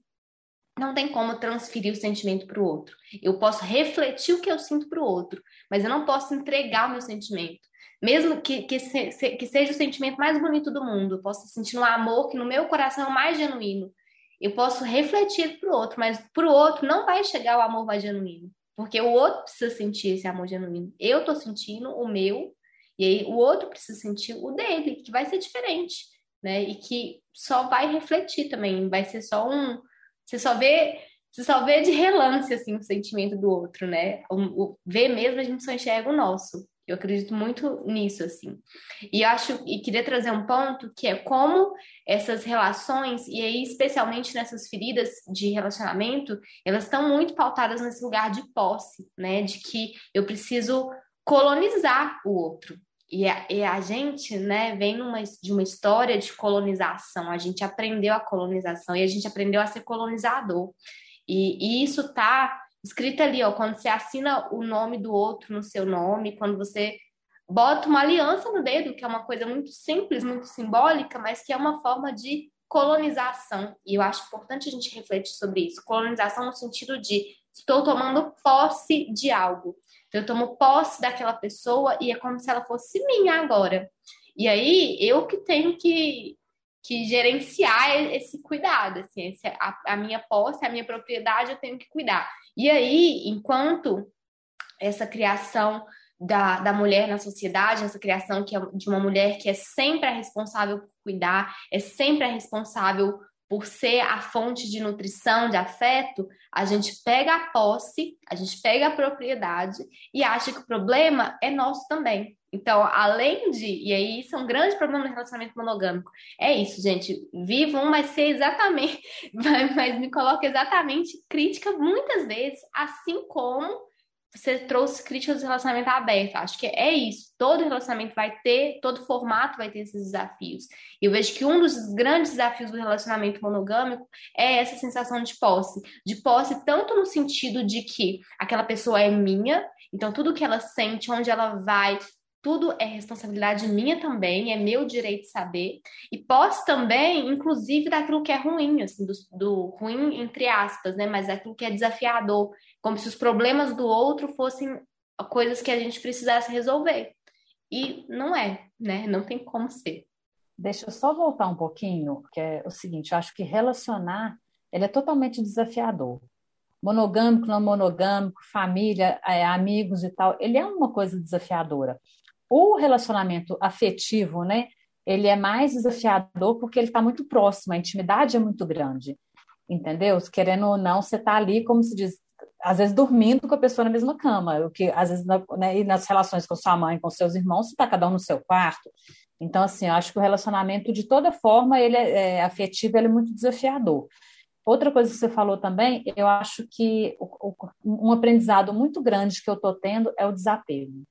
não tem como transferir o sentimento para o outro. Eu posso refletir o que eu sinto para o outro, mas eu não posso entregar o meu sentimento. Mesmo que, que, se, que seja o sentimento mais bonito do mundo, eu posso sentir um amor que no meu coração é o mais genuíno. Eu posso refletir para o outro, mas para o outro não vai chegar o amor mais genuíno. Porque o outro precisa sentir esse amor genuíno. Eu estou sentindo o meu, e aí o outro precisa sentir o dele, que vai ser diferente, né? E que só vai refletir também, vai ser só um, você só vê, você só vê de relance assim o sentimento do outro, né? O, o ver mesmo a gente só enxerga o nosso. Eu acredito muito nisso, assim. E acho, e queria trazer um ponto que é como essas relações, e aí especialmente nessas feridas de relacionamento, elas estão muito pautadas nesse lugar de posse, né? De que eu preciso colonizar o outro. E a, e a, gente, né, vem numa, de uma história de colonização. A gente aprendeu a colonização e a gente aprendeu a ser colonizador. E, e isso tá escrito ali, ó, quando você assina o nome do outro no seu nome, quando você bota uma aliança no dedo, que é uma coisa muito simples, muito simbólica, mas que é uma forma de colonização. E eu acho importante a gente refletir sobre isso. Colonização no sentido de estou tomando posse de algo. Eu tomo posse daquela pessoa e é como se ela fosse minha agora. E aí eu que tenho que, que gerenciar esse cuidado, assim, esse, a, a minha posse, a minha propriedade, eu tenho que cuidar. E aí, enquanto essa criação da, da mulher na sociedade, essa criação que é de uma mulher que é sempre a responsável por cuidar, é sempre a responsável por ser a fonte de nutrição, de afeto, a gente pega a posse, a gente pega a propriedade e acha que o problema é nosso também. Então, além de, e aí isso é um grande problema no relacionamento monogâmico, é isso, gente, vivo um, mas ser exatamente, mas me coloca exatamente crítica muitas vezes, assim como você trouxe críticas do relacionamento aberto. Acho que é isso. Todo relacionamento vai ter, todo formato vai ter esses desafios. E eu vejo que um dos grandes desafios do relacionamento monogâmico é essa sensação de posse. De posse, tanto no sentido de que aquela pessoa é minha, então tudo que ela sente, onde ela vai, tudo é responsabilidade minha também, é meu direito de saber. E posso também, inclusive, daquilo que é ruim, assim, do, do, ruim entre aspas, né? Mas daquilo que é desafiador, como se os problemas do outro fossem coisas que a gente precisasse resolver. E não é, né? Não tem como ser. Deixa eu só voltar um pouquinho, que é o seguinte, eu acho que relacionar, ele é totalmente desafiador. Monogâmico, não monogâmico, família, é, amigos e tal, ele é uma coisa desafiadora. O relacionamento afetivo, né? Ele é mais desafiador porque ele está muito próximo, a intimidade é muito grande, entendeu? Querendo ou não, você está ali, como se diz, às vezes dormindo com a pessoa na mesma cama, o que às vezes né, e nas relações com sua mãe, com seus irmãos, você está cada um no seu quarto. Então, assim, eu acho que o relacionamento, de toda forma, ele é, é afetivo, ele é muito desafiador. Outra coisa que você falou também, eu acho que o, o, um aprendizado muito grande que eu estou tendo é o desapego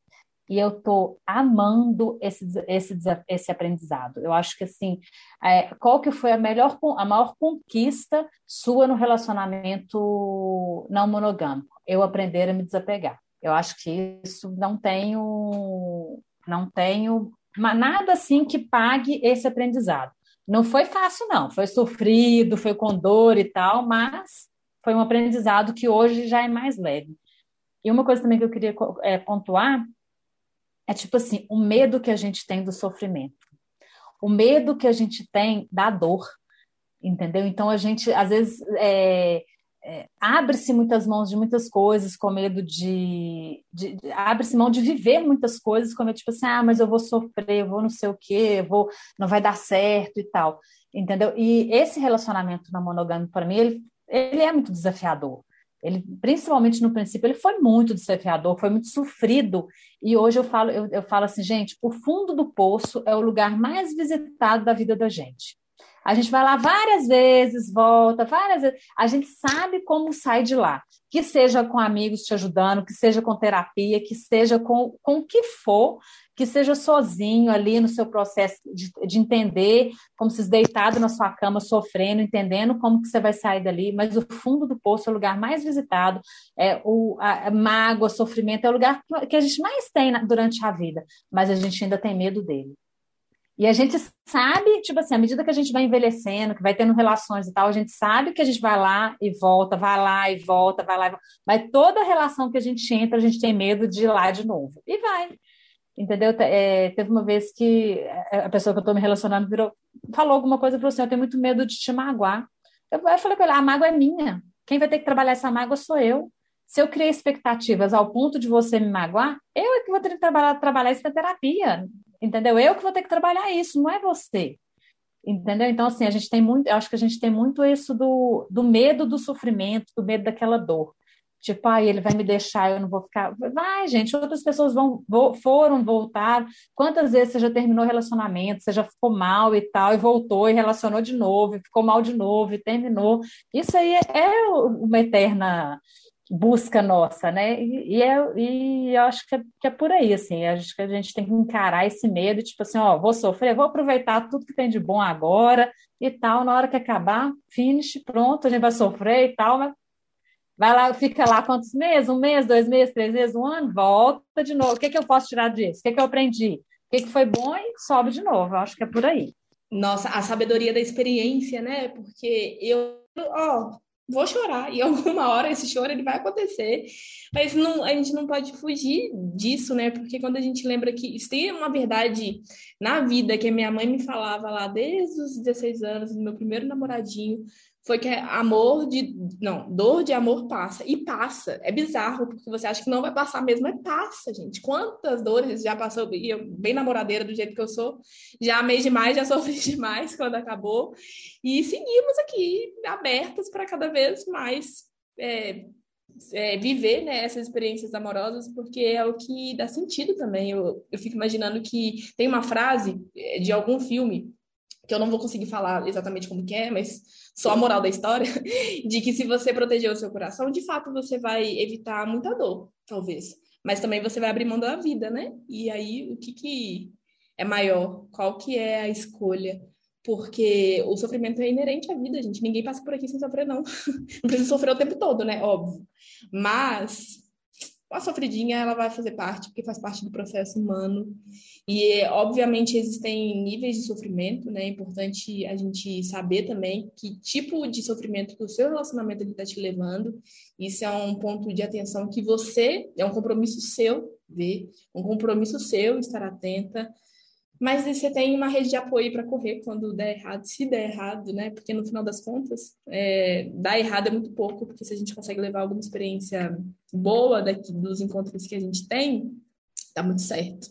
e eu estou amando esse, esse, esse aprendizado. Eu acho que assim, é, qual que foi a melhor, a maior conquista sua no relacionamento não monogâmico? Eu aprender a me desapegar. Eu acho que isso não tenho, não tenho nada assim que pague esse aprendizado. Não foi fácil, não. Foi sofrido, foi com dor e tal, mas foi um aprendizado que hoje já é mais leve. E uma coisa também que eu queria é, pontuar é tipo assim, o medo que a gente tem do sofrimento. O medo que a gente tem da dor, entendeu? Então a gente, às vezes, é, é, abre-se muitas mãos de muitas coisas com medo de, de, abre-se mão de viver muitas coisas com medo tipo assim ah mas eu vou sofrer eu vou não sei o quê vou não vai dar certo e tal entendeu e esse relacionamento não monogâmico para mim ele, ele é muito desafiador ele principalmente no princípio ele foi muito desafiador foi muito sofrido. E hoje eu falo eu, eu falo assim gente o fundo do poço é o lugar mais visitado da vida da gente a gente vai lá várias vezes, volta várias vezes. A gente sabe como sai de lá. Que seja com amigos te ajudando, que seja com terapia, que seja com, com o que for, que seja sozinho ali no seu processo de, de entender, como se deitado na sua cama, sofrendo, entendendo como que você vai sair dali. Mas o fundo do poço é o lugar mais visitado, é o a, a mágoa, sofrimento, é o lugar que a gente mais tem na, durante a vida. Mas a gente ainda tem medo dele. E a gente sabe, tipo assim, à medida que a gente vai envelhecendo, que vai tendo relações e tal, a gente sabe que a gente vai lá e volta, vai lá e volta, vai lá e volta. Mas toda relação que a gente entra, a gente tem medo de ir lá de novo. E vai. Entendeu? É, teve uma vez que a pessoa que eu estou me relacionando virou, falou alguma coisa para você, eu tenho muito medo de te magoar. Eu, eu falei para ele, a mágoa é minha. Quem vai ter que trabalhar essa mágoa sou eu. Se eu criei expectativas ao ponto de você me magoar, eu é que vou ter que trabalhar, trabalhar isso na terapia entendeu? Eu que vou ter que trabalhar isso, não é você. Entendeu? Então, assim, a gente tem muito, eu acho que a gente tem muito isso do, do medo do sofrimento, do medo daquela dor. Tipo, ah, ele vai me deixar, eu não vou ficar. Vai, gente, outras pessoas vão, foram, voltar. Quantas vezes você já terminou relacionamento, você já ficou mal e tal, e voltou e relacionou de novo, e ficou mal de novo, e terminou. Isso aí é, é uma eterna busca nossa, né? E, e, é, e eu acho que é, que é, por aí, assim, acho que a gente tem que encarar esse medo, tipo assim, ó, vou sofrer, vou aproveitar tudo que tem de bom agora e tal, na hora que acabar, finish, pronto, a gente vai sofrer e tal, mas vai lá, fica lá quantos meses? Um mês, dois meses, três meses, um ano, volta de novo. O que, que eu posso tirar disso? O que, que eu aprendi? O que, que foi bom e sobe de novo. Eu acho que é por aí. Nossa, a sabedoria da experiência, né? Porque eu, ó, vou chorar. E alguma hora esse choro ele vai acontecer. Mas não, a gente não pode fugir disso né? Porque quando a gente lembra que isso tem uma verdade na vida que a minha mãe me falava lá desde os 16 anos do meu primeiro namoradinho foi que amor de. Não, dor de amor passa. E passa. É bizarro, porque você acha que não vai passar mesmo, mas passa, gente. Quantas dores já passou? E eu, bem namoradeira do jeito que eu sou, já amei demais, já sofri demais quando acabou. E seguimos aqui, abertas para cada vez mais é, é, viver né, essas experiências amorosas, porque é o que dá sentido também. Eu, eu fico imaginando que tem uma frase é, de algum filme que eu não vou conseguir falar exatamente como que é, mas só a moral da história, de que se você proteger o seu coração, de fato você vai evitar muita dor, talvez. Mas também você vai abrir mão da vida, né? E aí, o que, que é maior? Qual que é a escolha? Porque o sofrimento é inerente à vida, gente. Ninguém passa por aqui sem sofrer, não. Não precisa sofrer o tempo todo, né? Óbvio. Mas a sofridinha, ela vai fazer parte, porque faz parte do processo humano. E, obviamente, existem níveis de sofrimento, né? É importante a gente saber também que tipo de sofrimento que o seu relacionamento está te levando. Isso é um ponto de atenção que você, é um compromisso seu ver, um compromisso seu estar atenta. Mas você tem uma rede de apoio para correr quando der errado, se der errado, né? Porque no final das contas, é, dar errado é muito pouco, porque se a gente consegue levar alguma experiência boa daqui, dos encontros que a gente tem, tá muito certo.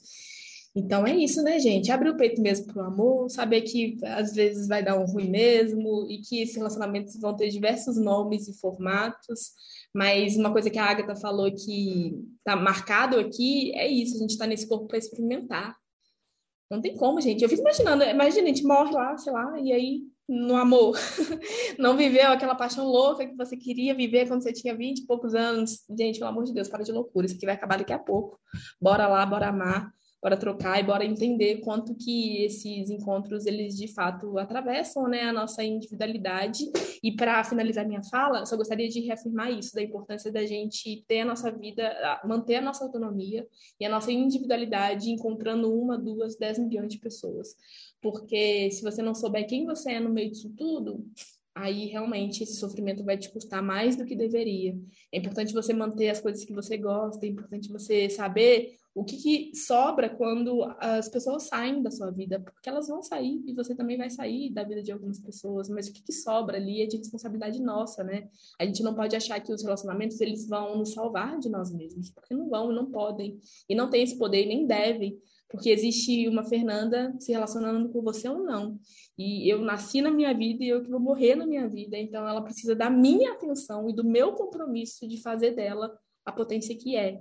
Então é isso, né, gente? Abrir o peito mesmo pro amor, saber que às vezes vai dar um ruim mesmo e que esses relacionamentos vão ter diversos nomes e formatos. Mas uma coisa que a Agatha falou que tá marcado aqui é isso: a gente está nesse corpo para experimentar. Não tem como, gente. Eu fico imaginando, imagina, a gente morre lá, sei lá, e aí no amor. Não viveu aquela paixão louca que você queria viver quando você tinha 20 e poucos anos. Gente, pelo amor de Deus, para de loucura. Isso aqui vai acabar daqui a pouco. Bora lá, bora amar bora trocar e bora entender quanto que esses encontros eles de fato atravessam né, a nossa individualidade. E para finalizar minha fala, só gostaria de reafirmar isso da importância da gente ter a nossa vida, manter a nossa autonomia e a nossa individualidade encontrando uma, duas, dez milhões de pessoas. Porque se você não souber quem você é no meio disso tudo, aí realmente esse sofrimento vai te custar mais do que deveria. É importante você manter as coisas que você gosta, é importante você saber O que, que, sobra quando as pessoas saem da sua vida? Porque elas vão sair e você também vai sair da vida de algumas pessoas, mas o que, que sobra ali é de responsabilidade nossa, né? A gente não pode achar que os relacionamentos eles vão nos salvar de nós mesmos, porque não vão, não podem, e não têm esse poder, nem devem, porque existe uma Fernanda se relacionando com você ou não. E eu nasci na minha vida e eu que vou morrer na minha vida, então ela precisa da minha atenção e do meu compromisso de fazer dela a potência que é.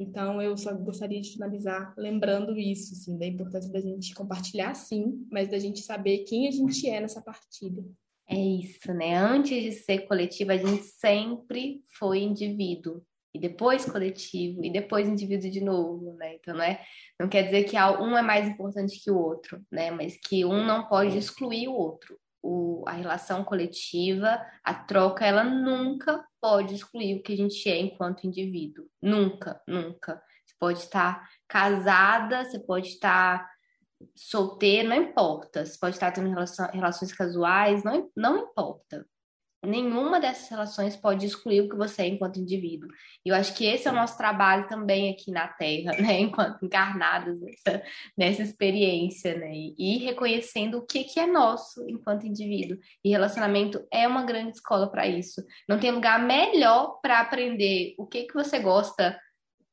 Então, eu só gostaria de finalizar lembrando isso, assim, da importância da gente compartilhar, sim, mas da gente saber quem a gente é nessa partilha. É isso, né? Antes de ser coletiva, a gente sempre foi indivíduo. E depois coletivo, e depois indivíduo de novo, né? Então, não, é, não quer dizer que um é mais importante que o outro, né? Mas que um não pode excluir o outro o, a relação coletiva, a troca, ela nunca pode excluir o que a gente é enquanto indivíduo. Nunca, nunca. Você pode estar casada, você pode estar solteira, não importa. Você pode estar tendo relação, relações casuais, não, não importa nenhuma dessas relações pode excluir o que você é enquanto indivíduo. E eu acho que esse é o nosso trabalho também aqui na Terra, né? Enquanto encarnados nessa, nessa experiência, né? E reconhecendo o que, que é nosso enquanto indivíduo. E relacionamento é uma grande escola para isso. Não tem lugar melhor para aprender o que, que você gosta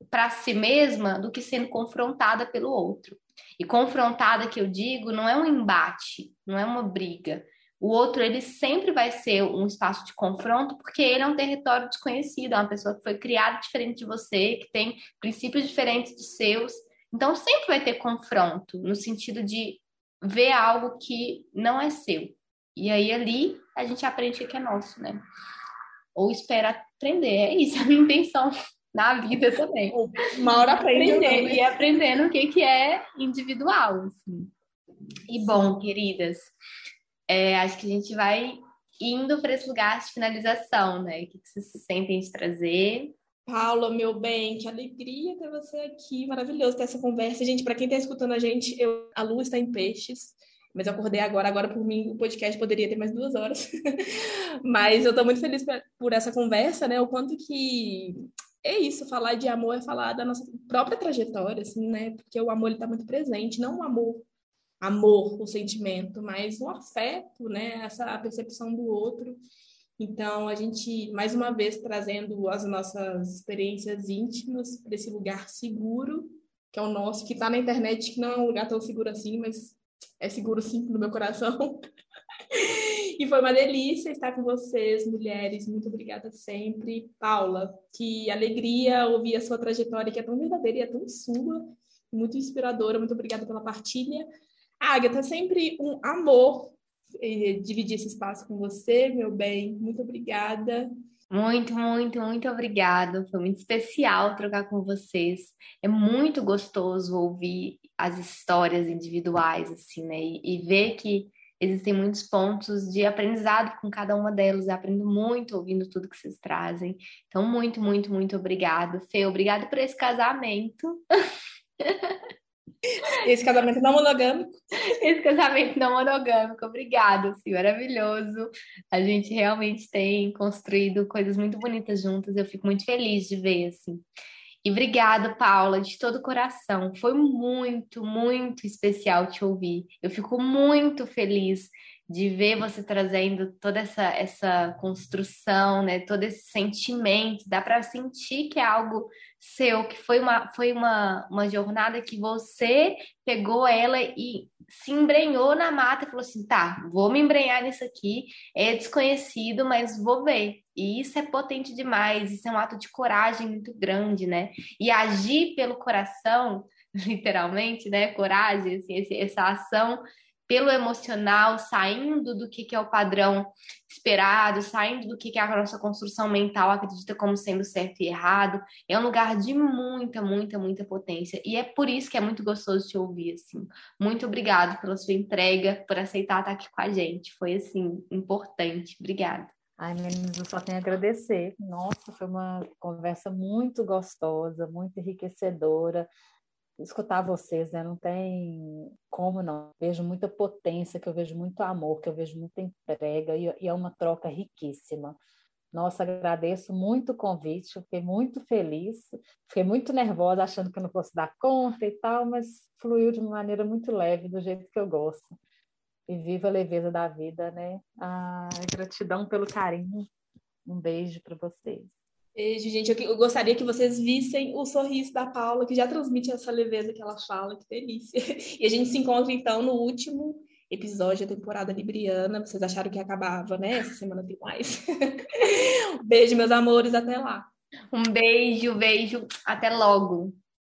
para si mesma do que sendo confrontada pelo outro. E confrontada, que eu digo, não é um embate, não é uma briga o outro, ele sempre vai ser um espaço de confronto, porque ele é um território desconhecido, é uma pessoa que foi criada diferente de você, que tem princípios diferentes dos seus. Então, sempre vai ter confronto, no sentido de ver algo que não é seu. E aí, ali, a gente aprende o que é nosso, né? Ou espera aprender. É isso, a minha intenção na vida também. Uma hora aprende. Aprender, e aprendendo o que, que é individual, assim. E bom, queridas, é, acho que a gente vai indo para esse lugar de finalização, né? O que vocês sentem de trazer? Paula, meu bem, que alegria ter você aqui, maravilhoso ter essa conversa. Gente, para quem está escutando a gente, eu, a lua está em peixes, mas eu acordei agora. Agora, por mim, o podcast poderia ter mais duas horas. mas eu estou muito feliz por essa conversa, né? O quanto que é isso, falar de amor é falar da nossa própria trajetória, assim, né? Porque o amor está muito presente, não o amor amor, o sentimento, mas o afeto, né? Essa percepção do outro. Então, a gente, mais uma vez, trazendo as nossas experiências íntimas para esse lugar seguro, que é o nosso, que está na internet, que não é um lugar tão seguro assim, mas é seguro sim no meu coração. e foi uma delícia estar com vocês, mulheres. Muito obrigada sempre. Paula, que alegria ouvir a sua trajetória, que é tão verdadeira e é tão sua, muito inspiradora. Muito obrigada pela partilha. Agatha, sempre um amor eh, dividir esse espaço com você, meu bem. Muito obrigada. Muito, muito, muito obrigado. Foi muito especial trocar com vocês. É muito gostoso ouvir as histórias individuais, assim, né? E, e ver que existem muitos pontos de aprendizado com cada uma delas. Eu aprendo muito ouvindo tudo que vocês trazem. Então, muito, muito, muito obrigado. Fê, obrigado por esse casamento. Esse casamento não monogâmico. Esse casamento não monogâmico, obrigada, assim, maravilhoso. A gente realmente tem construído coisas muito bonitas juntas, eu fico muito feliz de ver, assim. E obrigada, Paula, de todo o coração. Foi muito, muito especial te ouvir. Eu fico muito feliz de ver você trazendo toda essa, essa construção, né? Todo esse sentimento. Dá para sentir que é algo seu, que foi uma, foi uma, uma jornada que você pegou ela e se embrenhou na mata e falou assim: tá, vou me embrenhar nisso aqui, é desconhecido, mas vou ver. E isso é potente demais, isso é um ato de coragem muito grande, né? E agir pelo coração, literalmente, né? Coragem, assim, essa ação pelo emocional, saindo do que, que é o padrão esperado, saindo do que, que é a nossa construção mental acredita como sendo certo e errado. É um lugar de muita, muita, muita potência. E é por isso que é muito gostoso te ouvir, assim. Muito obrigado pela sua entrega, por aceitar estar aqui com a gente. Foi, assim, importante. Obrigada. Ai, meninos, eu só tenho a agradecer. Nossa, foi uma conversa muito gostosa, muito enriquecedora escutar vocês, né? Não tem como não. Vejo muita potência, que eu vejo muito amor, que eu vejo muita entrega e, e é uma troca riquíssima. Nossa, agradeço muito o convite, fiquei muito feliz, fiquei muito nervosa, achando que eu não fosse dar conta e tal, mas fluiu de uma maneira muito leve, do jeito que eu gosto. E viva a leveza da vida, né? Ah, gratidão pelo carinho. Um beijo para vocês. Beijo, gente. Eu, gostaria que vocês vissem o sorriso da Paula, que já transmite essa leveza que ela fala, que delícia. E a gente se encontra, então, no último episódio da temporada Libriana. Vocês acharam que acabava, né? Essa semana tem mais. beijo, meus amores. Até lá. Um beijo, beijo. Até logo.